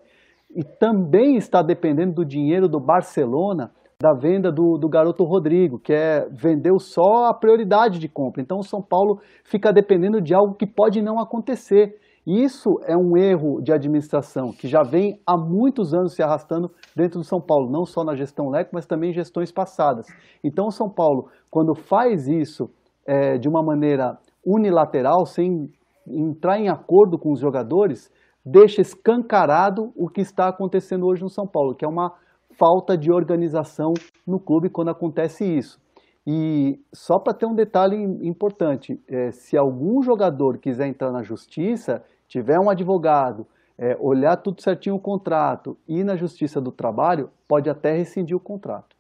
e também está dependendo do dinheiro do Barcelona da venda do, do garoto Rodrigo, que é vendeu só a prioridade de compra. Então o São Paulo fica dependendo de algo que pode não acontecer. Isso é um erro de administração que já vem há muitos anos se arrastando dentro do São Paulo, não só na gestão Leco, mas também em gestões passadas. Então o São Paulo, quando faz isso é, de uma maneira unilateral, sem entrar em acordo com os jogadores, deixa escancarado o que está acontecendo hoje no São Paulo, que é uma falta de organização no clube quando acontece isso. E só para ter um detalhe importante, é, se algum jogador quiser entrar na justiça, tiver um advogado, é, olhar tudo certinho o contrato e ir na justiça do trabalho, pode até rescindir o contrato.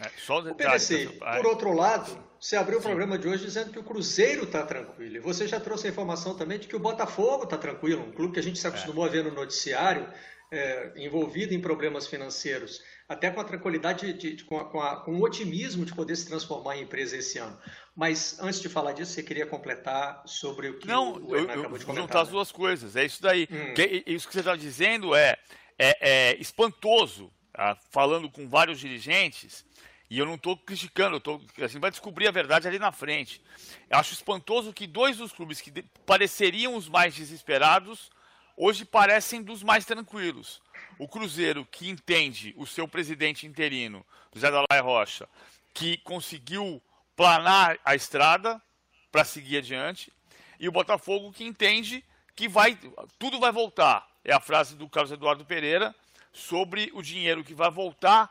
É, só o PVC, por outro lado, você abriu o programa de hoje dizendo que o Cruzeiro está tranquilo. E você já trouxe a informação também de que o Botafogo está tranquilo, um clube que a gente se acostumou é. a ver no noticiário, é, envolvido em problemas financeiros, até com a tranquilidade, de, de, com, a, com, a, com, o otimismo de poder se transformar em empresa esse ano. Mas antes de falar disso, você queria completar sobre o que Não, o Hernan acabou de comentar. juntar as né? duas coisas, é isso daí. Hum. Que, isso que você está dizendo é, é, é espantoso, tá? falando com vários dirigentes, e eu não estou criticando, eu tô, assim, vai descobrir a verdade ali na frente. Eu acho espantoso que dois dos clubes que pareceriam os mais desesperados, hoje parecem dos mais tranquilos. O Cruzeiro, que entende o seu presidente interino, José Dalai Rocha, que conseguiu planar a estrada para seguir adiante, e o Botafogo, que entende que vai, tudo vai voltar. É a frase do Carlos Eduardo Pereira sobre o dinheiro que vai voltar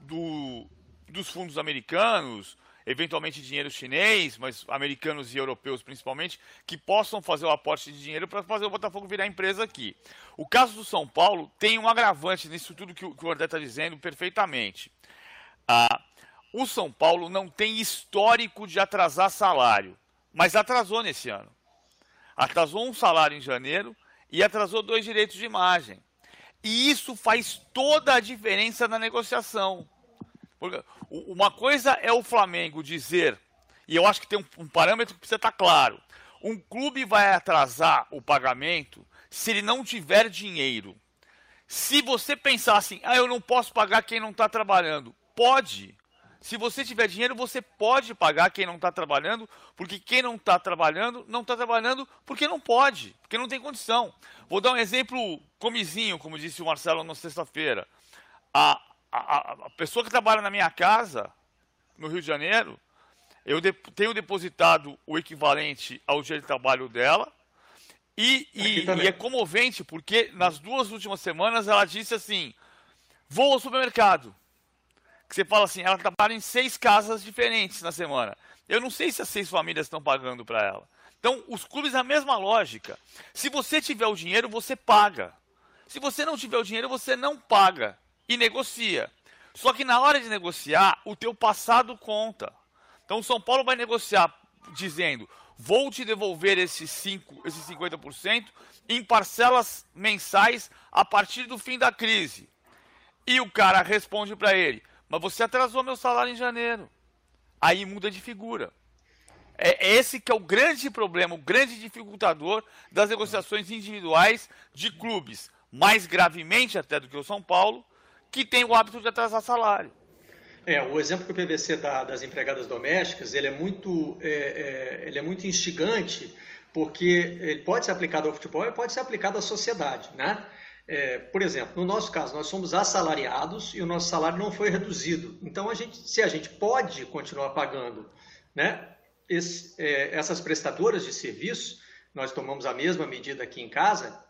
do, dos fundos americanos, eventualmente dinheiro chinês, mas americanos e europeus principalmente, que possam fazer o aporte de dinheiro para fazer o Botafogo virar empresa aqui. O caso do São Paulo tem um agravante nisso tudo que o, que está dizendo perfeitamente. Ah, o São Paulo não tem histórico de atrasar salário, mas atrasou nesse ano. Atrasou um salário em janeiro e atrasou dois direitos de imagem. E isso faz toda a diferença na negociação. Porque uma coisa é o Flamengo dizer, e eu acho que tem um, um parâmetro que precisa estar claro: um clube vai atrasar o pagamento se ele não tiver dinheiro. Se você pensar assim, ah, eu não posso pagar quem não está trabalhando, pode. Se você tiver dinheiro, você pode pagar quem não está trabalhando, porque quem não está trabalhando, não está trabalhando porque não pode, porque não tem condição. Vou dar um exemplo comizinho, como disse o Marcelo na sexta-feira. A, a, a, pessoa que trabalha na minha casa, no Rio de Janeiro, eu de, tenho depositado o equivalente ao dia de trabalho dela. E, e, e, é comovente, porque nas duas últimas semanas ela disse assim: vou ao supermercado. Que você fala assim, ela trabalha em seis casas diferentes na semana. Eu não sei se as seis famílias estão pagando para ela. Então, os clubes, a mesma lógica. Se você tiver o dinheiro, você paga. Se você não tiver o dinheiro, você não paga e negocia. Só que na hora de negociar, o teu passado conta. Então o São Paulo vai negociar dizendo: "Vou te devolver esses 5, esses 50% em parcelas mensais a partir do fim da crise". E o cara responde para ele: "Mas você atrasou meu salário em janeiro". Aí muda de figura. É esse que é o grande problema, o grande dificultador das negociações individuais de clubes, mais gravemente até do que o São Paulo, que tem o hábito de atrasar salário. É, o exemplo que o PVC dá das empregadas domésticas, ele é muito, é, é, ele é muito instigante, porque ele pode ser aplicado ao futebol e pode ser aplicado à sociedade, né? É, por exemplo, no nosso caso, nós somos assalariados e o nosso salário não foi reduzido. Então, a gente, se a gente pode continuar pagando né, esse, é, essas prestadoras de serviço, nós tomamos a mesma medida aqui em casa,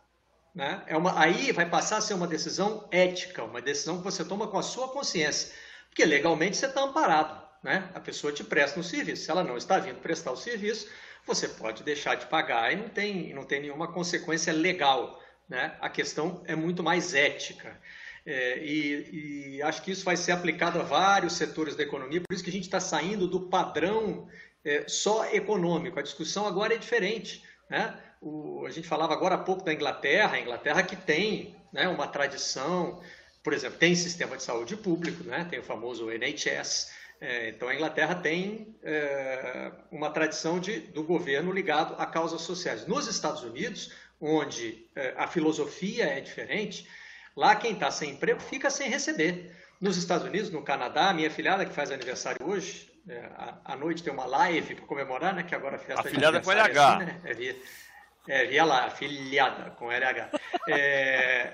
né? É uma, aí vai passar a ser uma decisão ética, uma decisão que você toma com a sua consciência. Porque legalmente você está amparado. Né? A pessoa te presta um serviço. Se ela não está vindo prestar o serviço, você pode deixar de pagar e não tem, não tem nenhuma consequência legal. Né? A questão é muito mais ética. É, e, e, acho que isso vai ser aplicado a vários setores da economia, por isso que a gente está saindo do padrão é, só econômico. A discussão agora é diferente. Né? O, a gente falava agora há pouco da Inglaterra, a Inglaterra que tem né, uma tradição, por exemplo, tem sistema de saúde público, né, tem o famoso NHS. É, então a Inglaterra tem é, uma tradição de, do governo ligado a causas sociais. Nos Estados Unidos, onde é, a filosofia é diferente, lá quem está sem emprego fica sem receber. Nos Estados Unidos, no Canadá, minha filhada que faz aniversário hoje, é, à noite tem uma live para comemorar, né? Que agora a festa a filhada com LH. Assim, né? É, via, lá, afiliada com LH. É,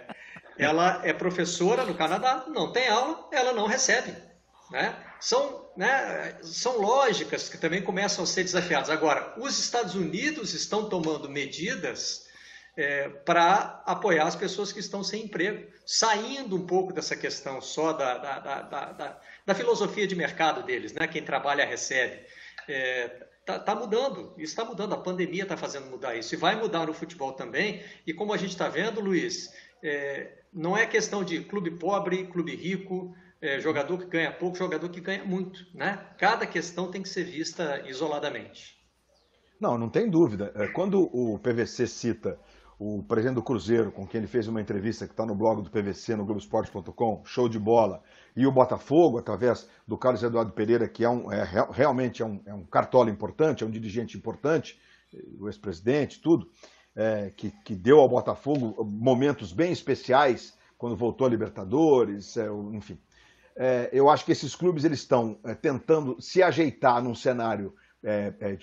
ela é professora no Canadá, não tem aula, ela não recebe. Né? São, né, são lógicas que também começam a ser desafiadas. Agora, os Estados Unidos estão tomando medidas é, para apoiar as pessoas que estão sem emprego, saindo um pouco dessa questão só da, da, da, da, da filosofia de mercado deles, né? quem trabalha recebe. É, tá, tá, mudando, isso está mudando, a pandemia está fazendo mudar isso, e vai mudar no futebol também, e como a gente está vendo, Luiz, é, não é questão de clube pobre, clube rico, é, jogador que ganha pouco, jogador que ganha muito, né? Cada questão tem que ser vista isoladamente. Não, não tem dúvida. É, quando o PVC cita o presidente do Cruzeiro, com quem ele fez uma entrevista que está no blog do PVC, no Globoesporte.com, show de bola, e o Botafogo, através do Carlos Eduardo Pereira, que é, um, é realmente é um, é um, cartola importante, é um dirigente importante, o ex-presidente, tudo, é, que, que, deu ao Botafogo momentos bem especiais quando voltou a Libertadores, é, enfim. Eu acho que esses clubes eles estão tentando se ajeitar num cenário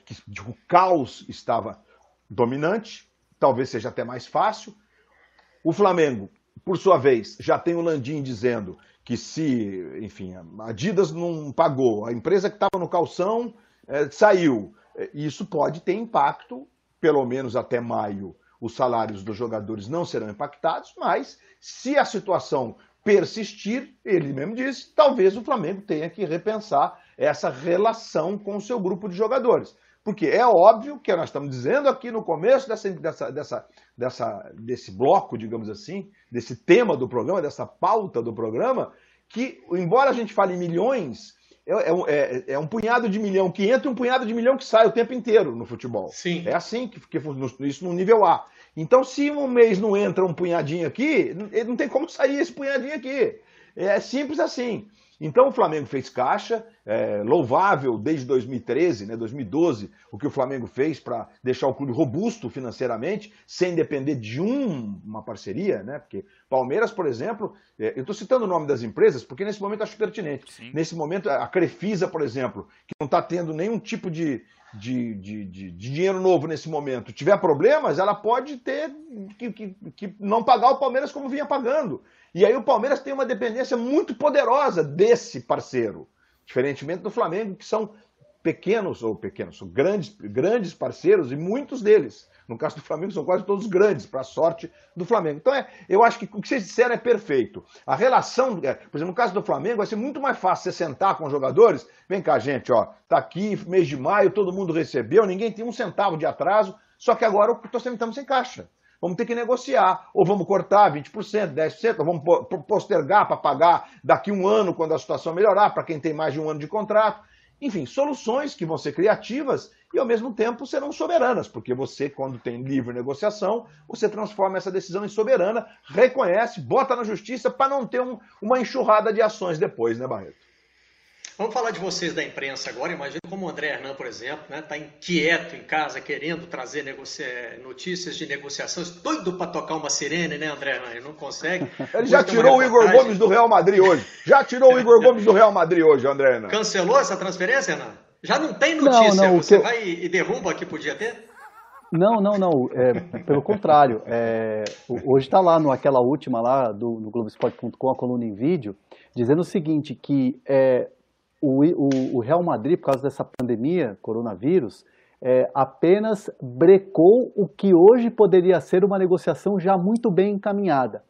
que o caos estava dominante, talvez seja até mais fácil. O Flamengo, por sua vez, já tem o Landim dizendo que se, enfim, a Adidas não pagou, a empresa que estava no calção é, saiu. É, isso pode ter impacto, pelo menos até maio, os salários dos jogadores não serão impactados, mas se a situação persistir, ele mesmo disse, talvez o Flamengo tenha que repensar essa relação com o seu grupo de jogadores. Porque é óbvio que nós estamos dizendo aqui no começo dessa, dessa, dessa, dessa, desse bloco, digamos assim, desse tema do programa, dessa pauta do programa, que, embora a gente fale em milhões, é, é, é, é, um punhado de milhão que entra e um punhado de milhão que sai o tempo inteiro no futebol. Sim. É assim que, que isso no nível A. Então, se um mês não entra um punhadinho aqui, não tem como sair esse punhadinho aqui. É simples assim. Então o Flamengo fez caixa, é, louvável desde 2013, né, 2012, o que o Flamengo fez para deixar o clube robusto financeiramente, sem depender de um, uma parceria, né? Porque Palmeiras, por exemplo, é, eu estou citando o nome das empresas porque nesse momento acho pertinente. Sim. Nesse momento, a Crefisa, por exemplo, que não está tendo nenhum tipo de, de, de, de, dinheiro novo nesse momento, tiver problemas, ela pode ter que, que, que não pagar o Palmeiras como vinha pagando. E aí o Palmeiras tem uma dependência muito poderosa desse parceiro, diferentemente do Flamengo, que são pequenos ou pequenos, são grandes, grandes parceiros e muitos deles. No caso do Flamengo, são quase todos grandes, para a sorte do Flamengo. Então, é, eu acho que o que vocês disseram é perfeito. A relação, é, por exemplo, no caso do Flamengo, vai ser muito mais fácil você sentar com os jogadores. Vem cá, gente, ó, tá aqui, mês de maio, todo mundo recebeu, ninguém tem um centavo de atraso, só que agora estamos sem caixa vamos ter que negociar. Ou vamos cortar 20%, 10%, ou vamos postergar para pagar daqui um ano quando a situação melhorar, para quem tem mais de um ano de contrato. Enfim, soluções que vão ser criativas e ao mesmo tempo serão soberanas, porque você, quando tem livre negociação, você transforma essa decisão em soberana, reconhece, bota na justiça para não ter um, uma enxurrada de ações depois, né, Barreto? Vamos falar de vocês da imprensa agora. Imagina como o André Hernan, por exemplo, está né, tá inquieto em casa, querendo trazer notícias de negociações, doido para tocar uma sirene, né, André Hernan? Ele não consegue. Ele já tirou o Igor Gomes do Real Madrid hoje. Já tirou o Igor Gomes do Real Madrid hoje, André Hernan. Cancelou essa transferência, Hernan? Já não tem notícia. Não, não, Você que... vai e derruba que podia ter? Não, não, não. É, pelo contrário. É, hoje está lá no aquela última lá do no Globoesporte.com, a coluna em vídeo, dizendo o seguinte, que é, o, o, o Real Madrid, por causa dessa pandemia, coronavírus, é, apenas brecou o que hoje poderia ser uma negociação já muito bem encaminhada.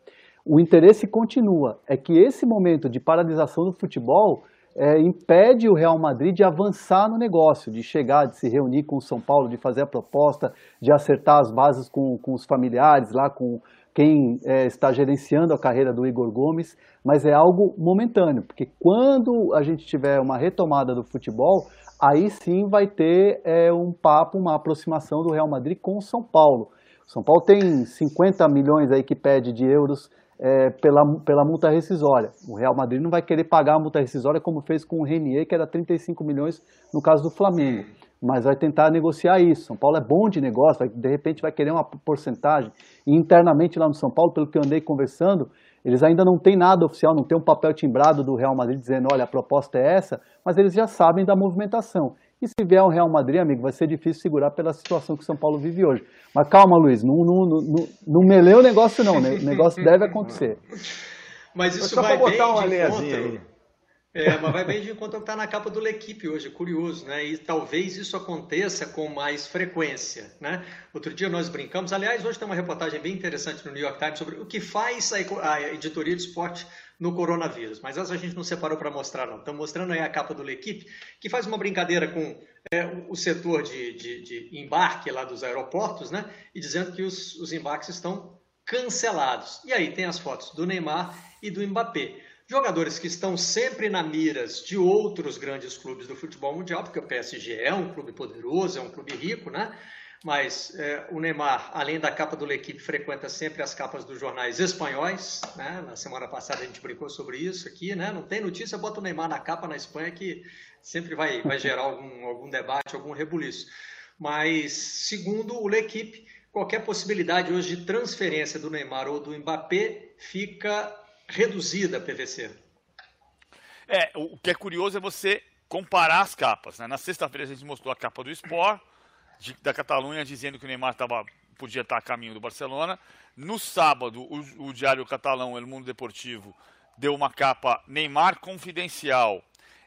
O interesse continua, é que esse momento de paralisação do futebol é, impede o Real Madrid de avançar no negócio, de chegar, de se reunir com o São Paulo, de fazer a proposta, de acertar as bases com, com os familiares, lá com quem é, está gerenciando a carreira do Igor Gomes, mas é algo momentâneo, porque quando a gente tiver uma retomada do futebol, aí sim vai ter é, um papo, uma aproximação do Real Madrid com o São Paulo. O São Paulo tem 50 milhões aí que pede de euros é, pela, pela multa rescisória. O Real Madrid não vai querer pagar a multa rescisória como fez com o Renier, que era 35 milhões no caso do Flamengo mas vai tentar negociar isso. São Paulo é bom de negócio, vai, de repente vai querer uma porcentagem. E internamente lá no São Paulo, pelo que eu andei conversando, eles ainda não têm nada oficial, não tem um papel timbrado do Real Madrid dizendo, olha, a proposta é essa, mas eles já sabem da movimentação. E se vier o Real Madrid, amigo, vai ser difícil segurar pela situação que o São Paulo vive hoje. Mas calma, Luiz, não, não, não, não meleu o negócio não, né? o negócio deve acontecer. Mas isso vai botar bem uma de encontro... Aí É, mas vai bem de encontro que está na capa do L'Equipe hoje, curioso, né? E talvez isso aconteça com mais frequência, né? Outro dia nós brincamos, aliás, hoje tem uma reportagem bem interessante no New York Times sobre o que faz a editoria de esporte no coronavírus, mas essa a gente não separou para mostrar, não. Estamos mostrando aí a capa do L'Equipe, que faz uma brincadeira com é, o setor de, de, de, embarque lá dos aeroportos, né? E dizendo que os, os embarques estão cancelados. E aí tem as fotos do Neymar e do Mbappé. Jogadores que estão sempre na miras de outros grandes clubes do futebol mundial, porque o PSG é um clube poderoso, é um clube rico, né? Mas é, o Neymar, além da capa do L'Equipe, frequenta sempre as capas dos jornais espanhóis. Né? Na semana passada a gente brincou sobre isso aqui, né? Não tem notícia, bota o Neymar na capa na Espanha que sempre vai, vai gerar algum, algum debate, algum rebuliço. Mas, segundo o L'Equipe, qualquer possibilidade hoje de transferência do Neymar ou do Mbappé fica reduzida, PVC. É, o que é curioso é você comparar as capas. Né? Na sexta-feira a gente mostrou a capa do Sport, de, da Catalunha, dizendo que o Neymar tava, podia estar a caminho do Barcelona. No sábado, o, o diário catalão El Mundo Deportivo deu uma capa Neymar confidencial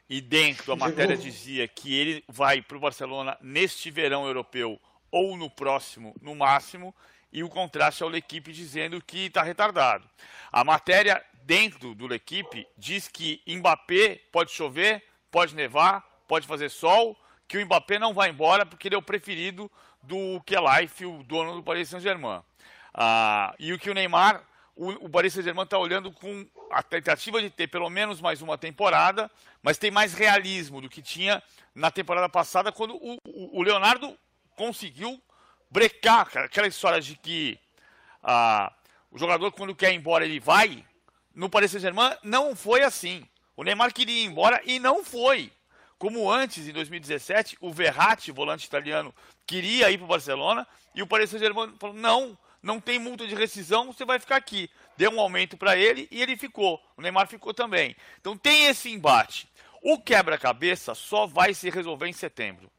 e dentro a matéria dizia que ele vai para o Barcelona neste verão europeu ou no próximo, no máximo, e o contraste ao L'Equipe dizendo que está retardado. A matéria dentro do L'Equipe diz que Mbappé pode chover, pode nevar, pode fazer sol, que o Mbappé não vai embora porque ele é o preferido do Kelife, o dono do Paris Saint-Germain. Ah, e o que o Neymar, o, o Paris Saint-Germain está olhando com a tentativa de ter pelo menos mais uma temporada, mas tem mais realismo do que tinha na temporada passada, quando o, o Leonardo conseguiu brecar aquela história de que ah, o jogador, quando quer ir embora, ele vai. No Paris Saint-Germain, não foi assim. O Neymar queria ir embora e não foi. Como antes, em 2017, o Verratti, volante italiano, queria ir para o Barcelona e o Paris Saint-Germain falou: não, não tem multa de rescisão, você vai ficar aqui. Deu um aumento para ele e ele ficou. O Neymar ficou também. Então tem esse embate. O quebra-cabeça só vai se resolver em setembro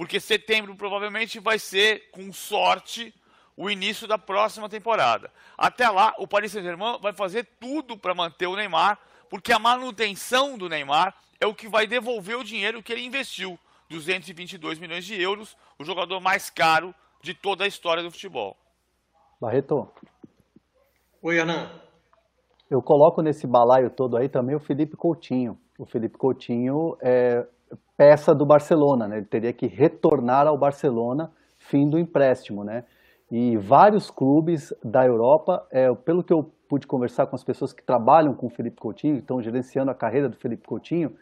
porque setembro provavelmente vai ser, com sorte, o início da próxima temporada. Até lá, o Paris Saint-Germain vai fazer tudo para manter o Neymar, porque a manutenção do Neymar é o que vai devolver o dinheiro que ele investiu, 222 milhões de euros, o jogador mais caro de toda a história do futebol. Barreto. Oi, Anan. Eu coloco nesse balaio todo aí também o Felipe Coutinho. O Felipe Coutinho é, peça do Barcelona, né? Ele teria que retornar ao Barcelona fim do empréstimo, né? E vários clubes da Europa, é, pelo que eu pude conversar com as pessoas que trabalham com o Felipe Coutinho, estão gerenciando a carreira do Felipe Coutinho,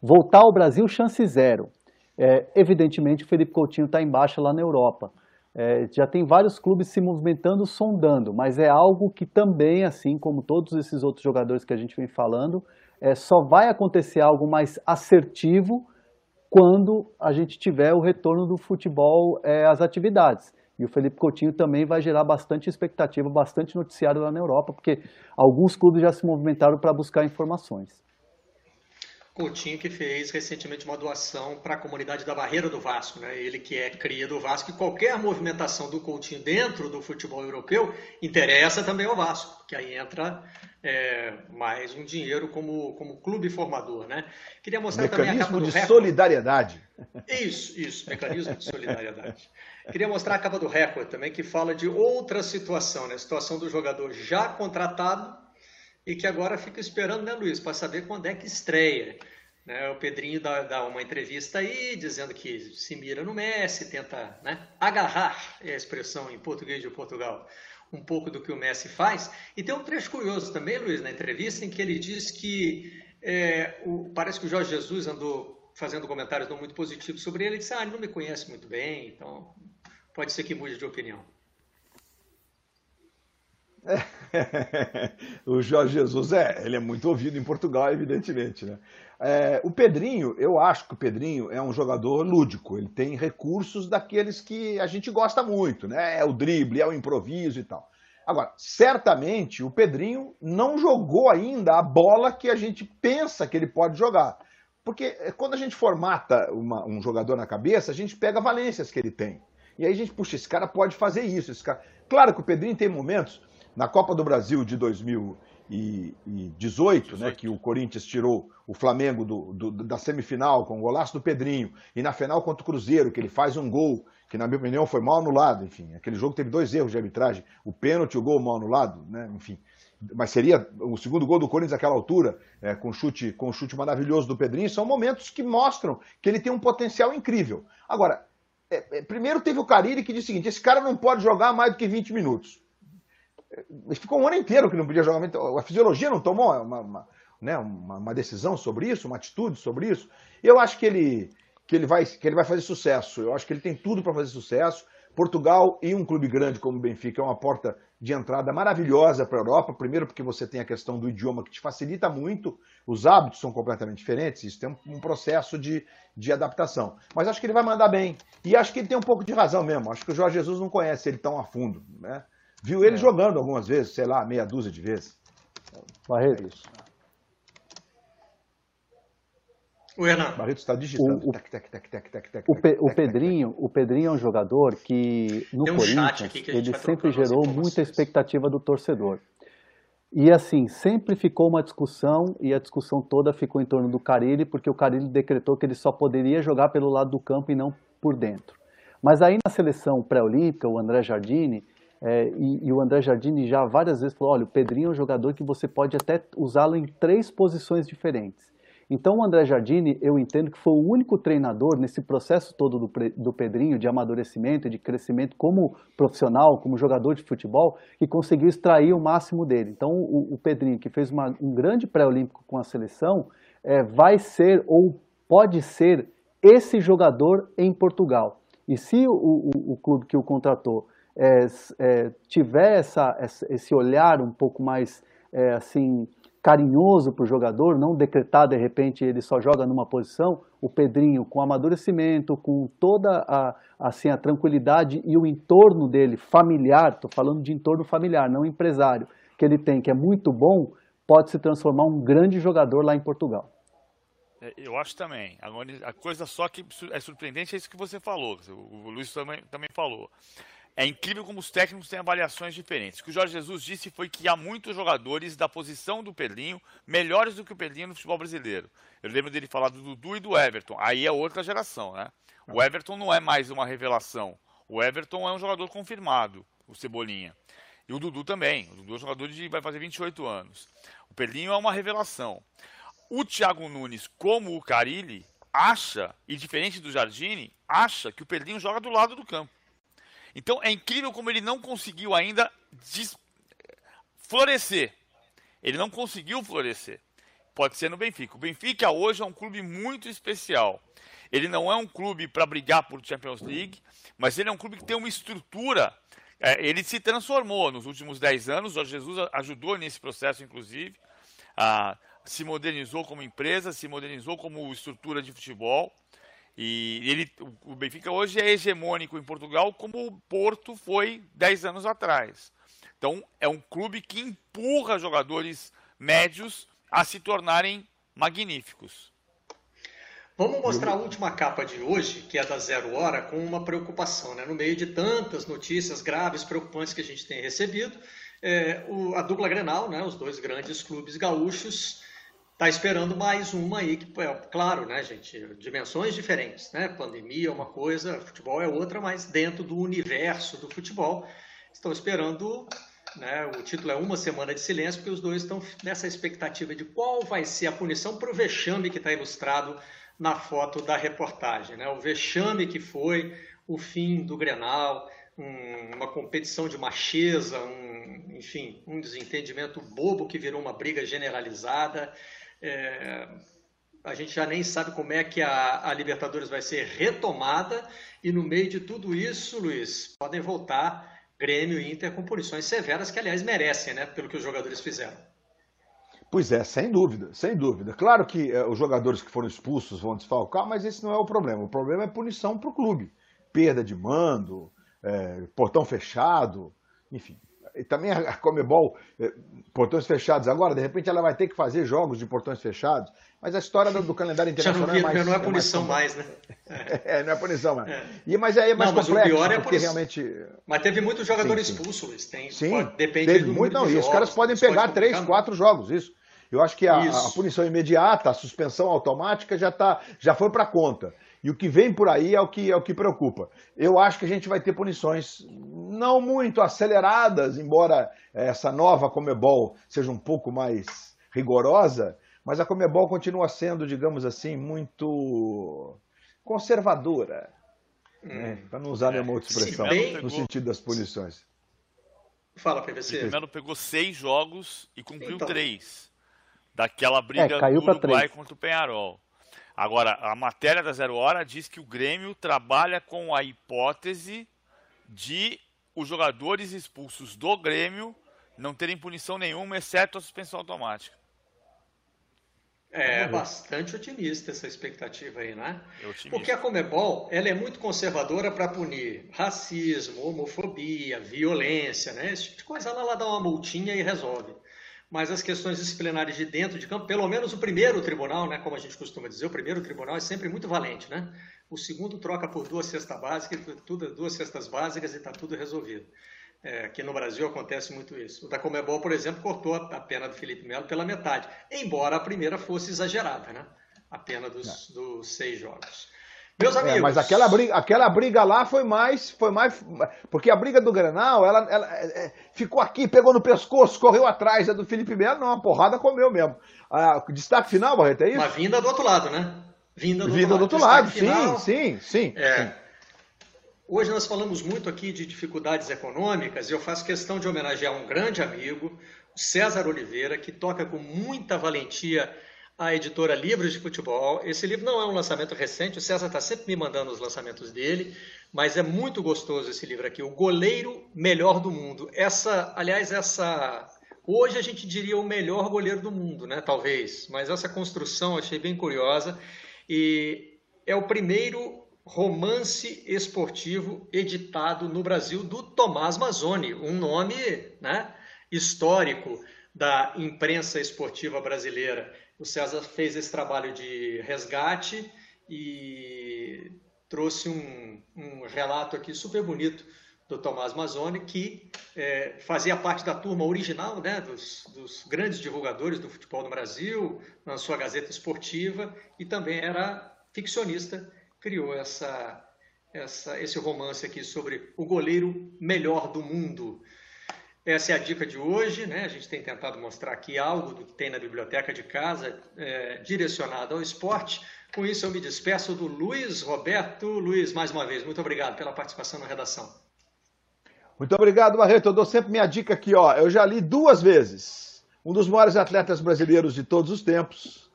voltar ao Brasil chance zero. É, evidentemente o Felipe Coutinho está em baixa lá na Europa. É, já tem vários clubes se movimentando, sondando, mas é algo que também, assim como todos esses outros jogadores que a gente vem falando, é, só vai acontecer algo mais assertivo quando a gente tiver o retorno do futebol é, às atividades. E o Felipe Coutinho também vai gerar bastante expectativa, bastante noticiário lá na Europa, porque alguns clubes já se movimentaram para buscar informações. Coutinho que fez recentemente uma doação para a comunidade da Barreira do Vasco, né? Ele que é cria do Vasco e qualquer movimentação do Coutinho dentro do futebol europeu interessa também ao Vasco, porque aí entra é, mais um dinheiro como, como clube formador, né? Queria mostrar mecanismo também a capa do de solidariedade. Isso, isso, mecanismo de solidariedade. Queria mostrar a capa do recorde também que fala de outra situação, né? A situação do jogador já contratado e que agora fica esperando, né, Luiz, para saber quando é que estreia. Né, o Pedrinho dá, dá, uma entrevista aí, dizendo que se mira no Messi, tenta né, agarrar, é a expressão em português de Portugal, um pouco do que o Messi faz. E tem um trecho curioso também, Luiz, na entrevista, em que ele diz que é, o, parece que o Jorge Jesus andou fazendo comentários não muito positivos sobre ele. Ele disse: Ah, ele não me conhece muito bem, então pode ser que mude de opinião. o Jorge Jesus, é, ele é muito ouvido em Portugal, evidentemente, né? É, o Pedrinho, eu acho que o Pedrinho é um jogador lúdico, ele tem recursos daqueles que a gente gosta muito, né? É o drible, é o improviso e tal. Agora, certamente o Pedrinho não jogou ainda a bola que a gente pensa que ele pode jogar. Porque é, quando a gente formata uma, um jogador na cabeça, a gente pega valências que ele tem. E aí a gente, puxa, esse cara pode fazer isso. Esse cara... Claro que o Pedrinho tem momentos na Copa do Brasil de 2000 2018, né, que o Corinthians tirou o Flamengo do, do, da semifinal com o golaço do Pedrinho, e na final contra o Cruzeiro, que ele faz um gol, que na minha opinião foi mal anulado, enfim, aquele jogo teve dois erros de arbitragem, o pênalti e o gol mal anulado, né, enfim. Mas seria o segundo gol do Corinthians naquela altura, é, com, chute, com chute maravilhoso do Pedrinho, são momentos que mostram que ele tem um potencial incrível. Agora, é, é, primeiro teve o Carille que disse o seguinte: esse cara não pode jogar mais do que 20 minutos. Ficou um ano inteiro que não podia jogar. A fisiologia não tomou uma, uma, né, uma, uma decisão sobre isso, uma atitude sobre isso. Eu acho que ele, que, ele vai, que ele vai fazer sucesso. Eu acho que ele tem tudo para fazer sucesso. Portugal e um clube grande como o Benfica é uma porta de entrada maravilhosa para a Europa. Primeiro, porque você tem a questão do idioma que te facilita muito, os hábitos são completamente diferentes, isso tem um processo de, de adaptação. Mas acho que ele vai mandar bem. E acho que ele tem um pouco de razão mesmo. Acho que o Jorge Jesus não conhece ele tão a fundo. Né? Viu ele é. jogando algumas vezes, sei lá, meia dúzia de vezes. Barreto. É isso. O Hernan. Barreto está digitando. O, o, o, o, Pedrinho, o Pedrinho é um jogador que no um Corinthians que ele sempre gerou muita expectativa do torcedor. E assim, sempre ficou uma discussão, e a discussão toda ficou em torno do Carilli, porque o Carilli decretou que ele só poderia jogar pelo lado do campo e não por dentro. Mas aí na seleção pré-olímpica, o André Jardini, é, e, e, o André Jardini já várias vezes falou, olha, o Pedrinho é um jogador que você pode até usá-lo em três posições diferentes. Então o André Jardine, eu entendo que foi o único treinador nesse processo todo do, do Pedrinho, de amadurecimento, de crescimento como profissional, como jogador de futebol, que conseguiu extrair o máximo dele. Então o, o Pedrinho, que fez uma, um grande pré-olímpico com a seleção, é, vai ser ou pode ser esse jogador em Portugal. E se o, o, o clube que o contratou é, é, tiver essa, esse olhar um pouco mais é, assim carinhoso para o jogador, não decretar de repente ele só joga numa posição, o Pedrinho com amadurecimento, com toda a, assim, a tranquilidade e o entorno dele familiar, estou falando de entorno familiar, não empresário, que ele tem, que é muito bom, pode se transformar um grande jogador lá em Portugal. É, eu acho também. A coisa só que é surpreendente é isso que você falou, o Luiz também, também falou. É incrível como os técnicos têm avaliações diferentes. O que o Jorge Jesus disse foi que há muitos jogadores da posição do Pedrinho melhores do que o Pedrinho no futebol brasileiro. Eu lembro dele falar do Dudu e do Everton. Aí é outra geração, né? O Everton não é mais uma revelação. O Everton é um jogador confirmado, o Cebolinha. E o Dudu também. O Dudu é um jogador de vai fazer 28 anos. O Pedrinho é uma revelação. O Thiago Nunes, como o Carilli, acha, e diferente do Jardine, acha que o Pedrinho joga do lado do campo. Então é incrível como ele não conseguiu ainda florescer. Ele não conseguiu florescer. Pode ser no Benfica. O Benfica hoje é um clube muito especial. Ele não é um clube para brigar por Champions League, mas ele é um clube que tem uma estrutura. É, ele se transformou nos últimos 10 anos. O Jorge Jesus ajudou nesse processo, inclusive. Ah, se modernizou como empresa, se modernizou como estrutura de futebol. E ele, o Benfica hoje é hegemônico em Portugal, como o Porto foi 10 anos atrás. Então, é um clube que empurra jogadores médios a se tornarem magníficos. Vamos mostrar a última capa de hoje, que é da Zero Hora, com uma preocupação. Né? No meio de tantas notícias graves, preocupantes que a gente tem recebido, é, o, a dupla Grenal, né, os dois grandes clubes gaúchos, está esperando mais uma aí, que, é, claro, né, gente, dimensões diferentes, né? Pandemia é uma coisa, futebol é outra, mas dentro do universo do futebol, estão esperando, né, o título é Uma Semana de Silêncio, porque os dois estão nessa expectativa de qual vai ser a punição para o vexame que está ilustrado na foto da reportagem, né? O vexame que foi o fim do Grenal, um, uma competição de macheza, um, enfim, um desentendimento bobo que virou uma briga generalizada, é, a gente já nem sabe como é que a, a, Libertadores vai ser retomada e no meio de tudo isso, Luiz, podem voltar Grêmio e Inter com punições severas que, aliás, merecem, né, pelo que os jogadores fizeram. Pois é, sem dúvida, sem dúvida. Claro que é, os jogadores que foram expulsos vão desfalcar, mas esse não é o problema. O problema é punição para o clube. Perda de mando, é, portão fechado, enfim. Também a Comebol, eh, portões fechados agora, de repente ela vai ter que fazer jogos de portões fechados, mas a história do, do calendário internacional já não, é mais... não é punição é mais, mais, né? É. é. não é punição mais. É. E, mas aí é mais não, complexo, mas o pior é porque realmente... Mas teve muito jogador sim, expulso, Luiz. Tem, sim, pode, depende teve do muito, não, e os caras podem pegar três, quatro jogos, isso. Eu acho que a, a, punição imediata, a suspensão automática já, tá, já foi para conta. E o que vem por aí é o que, é o que preocupa. Eu acho que a gente vai ter punições não muito aceleradas, embora essa nova Comebol seja um pouco mais rigorosa, mas a Comebol continua sendo, digamos assim, muito conservadora. Hum. Né? Para não usar nenhuma outra expressão, bem... no sentido das punições. Fala, PVC. O Melo pegou seis jogos e cumpriu então. três. Daquela briga é, caiu do Uruguai três. contra o Penharol. Agora, a matéria da Zero Hora diz que o Grêmio trabalha com a hipótese de os jogadores expulsos do Grêmio não terem punição nenhuma, exceto a suspensão automática. É bastante otimista essa expectativa aí, né? É Porque a Comebol ela é muito conservadora para punir racismo, homofobia, violência, né? Esse tipo de coisa ela, ela dá uma multinha e resolve mas as questões disciplinares de dentro de campo, pelo menos o primeiro tribunal, né, como a gente costuma dizer, o primeiro tribunal é sempre muito valente, né? O segundo troca por duas cestas básicas, tudo, duas cestas básicas e está tudo resolvido. É, aqui no Brasil acontece muito isso. O da Comebol, por exemplo, cortou a pena do Felipe Melo pela metade, embora a primeira fosse exagerada, né? A pena dos, dos seis jogos. Meus amigos. É, mas aquela briga, aquela briga lá foi mais, foi mais, porque a briga do Granal, ela, ela é, é, ficou aqui, pegou no pescoço, correu atrás, a do Felipe Melo, não, a porrada comeu mesmo. Ah, destaque final, Barreto, é isso? Uma vinda do outro lado, né? Vinda do vinda outro lado, do outro lado. sim, sim, sim, é. sim. Hoje nós falamos muito aqui de dificuldades econômicas e eu faço questão de homenagear um grande amigo, César Oliveira, que toca com muita valentia a editora Livros de Futebol. Esse livro não é um lançamento recente, o César está sempre me mandando os lançamentos dele, mas é muito gostoso esse livro aqui, O Goleiro Melhor do Mundo. Essa, aliás, essa. Hoje a gente diria o melhor goleiro do mundo, né? Talvez, mas essa construção achei bem curiosa e é o primeiro romance esportivo editado no Brasil do Tomás Mazzoni, um nome né, histórico da imprensa esportiva brasileira. O César fez esse trabalho de resgate e trouxe um, um relato aqui super bonito do Tomás Mazzoni, que é, fazia parte da turma original né, dos, dos, grandes divulgadores do futebol no Brasil, na sua Gazeta Esportiva, e também era ficcionista, criou essa, essa, esse romance aqui sobre o goleiro melhor do mundo. Essa é a dica de hoje, né? A gente tem tentado mostrar aqui algo do que tem na biblioteca de casa é, direcionado ao esporte. Com isso, eu me despeço do Luiz Roberto. Luiz, mais uma vez, muito obrigado pela participação na redação. Muito obrigado, Barreto. Eu dou sempre minha dica aqui, ó. Eu já li duas vezes um dos maiores atletas brasileiros de todos os tempos,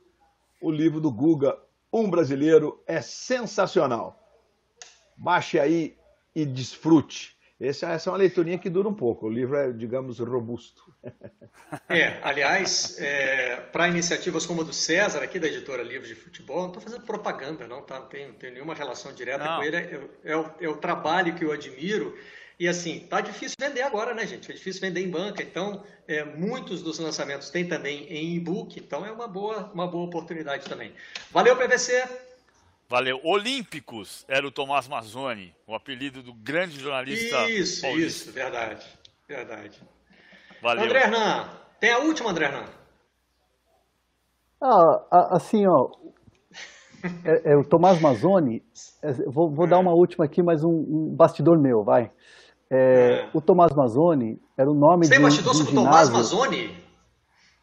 o livro do Guga, Um Brasileiro, é sensacional. Baixe aí e desfrute. Essa, essa é uma leiturinha que dura um pouco. O livro é, digamos, robusto. É, aliás, é, para iniciativas como a do César, aqui da editora Livros de Futebol, não estou fazendo propaganda, não, tá? não tenho, tenho nenhuma relação direta não. com ele. É, é, o, é o trabalho que eu admiro. E assim, tá difícil vender agora, né, gente? É difícil vender em banca. Então, é, muitos dos lançamentos tem também em e-book. Então, é uma boa, uma boa oportunidade também. Valeu, PVC. Valeu. Olímpicos era o Tomás Mazzoni, o apelido do grande jornalista. Isso, paulista. isso, verdade. Verdade. Valeu. André Hernan, tem a última, André Hernan? Ah, assim, ó. É, é o Tomás Mazzoni. É, vou, vou dar uma última aqui, mas um, um bastidor meu, vai. É, é. o Tomás Mazzoni era o nome Você de. Você bastidor sobre o Tomás Mazzoni?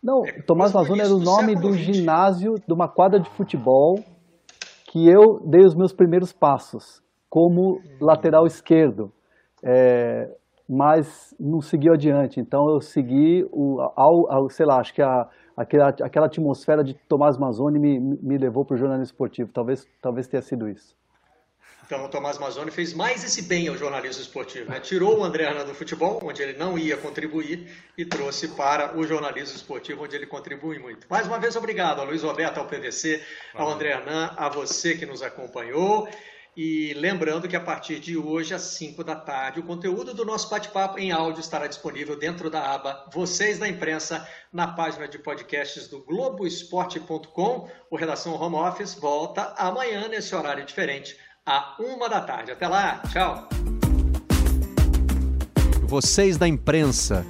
Não, é, Tomás Mazzoni era o nome do ginásio de uma quadra de futebol que eu dei os meus primeiros passos como lateral esquerdo, é, mas não seguiu adiante. Então eu segui o, ao, ao sei lá, acho que a, aquela, aquela atmosfera de Tomás Mazzoni me, me levou para o jornalismo esportivo. Talvez, talvez tenha sido isso. Então, o Tomás Mazzoni fez mais esse bem ao jornalismo esportivo. Né? Tirou o André Arna do futebol, onde ele não ia contribuir, e trouxe para o jornalismo esportivo, onde ele contribui muito. Mais uma vez, obrigado ao Luiz Roberto, ao PVC, ao André Arnan, a você que nos acompanhou. E lembrando que a partir de hoje, às 5 da tarde, o conteúdo do nosso bate-papo em áudio estará disponível dentro da aba Vocês da Imprensa, na página de podcasts do Globoesporte.com. O Redação Home Office volta amanhã, nesse horário diferente, à uma da tarde. Até lá, tchau! Vocês da Imprensa.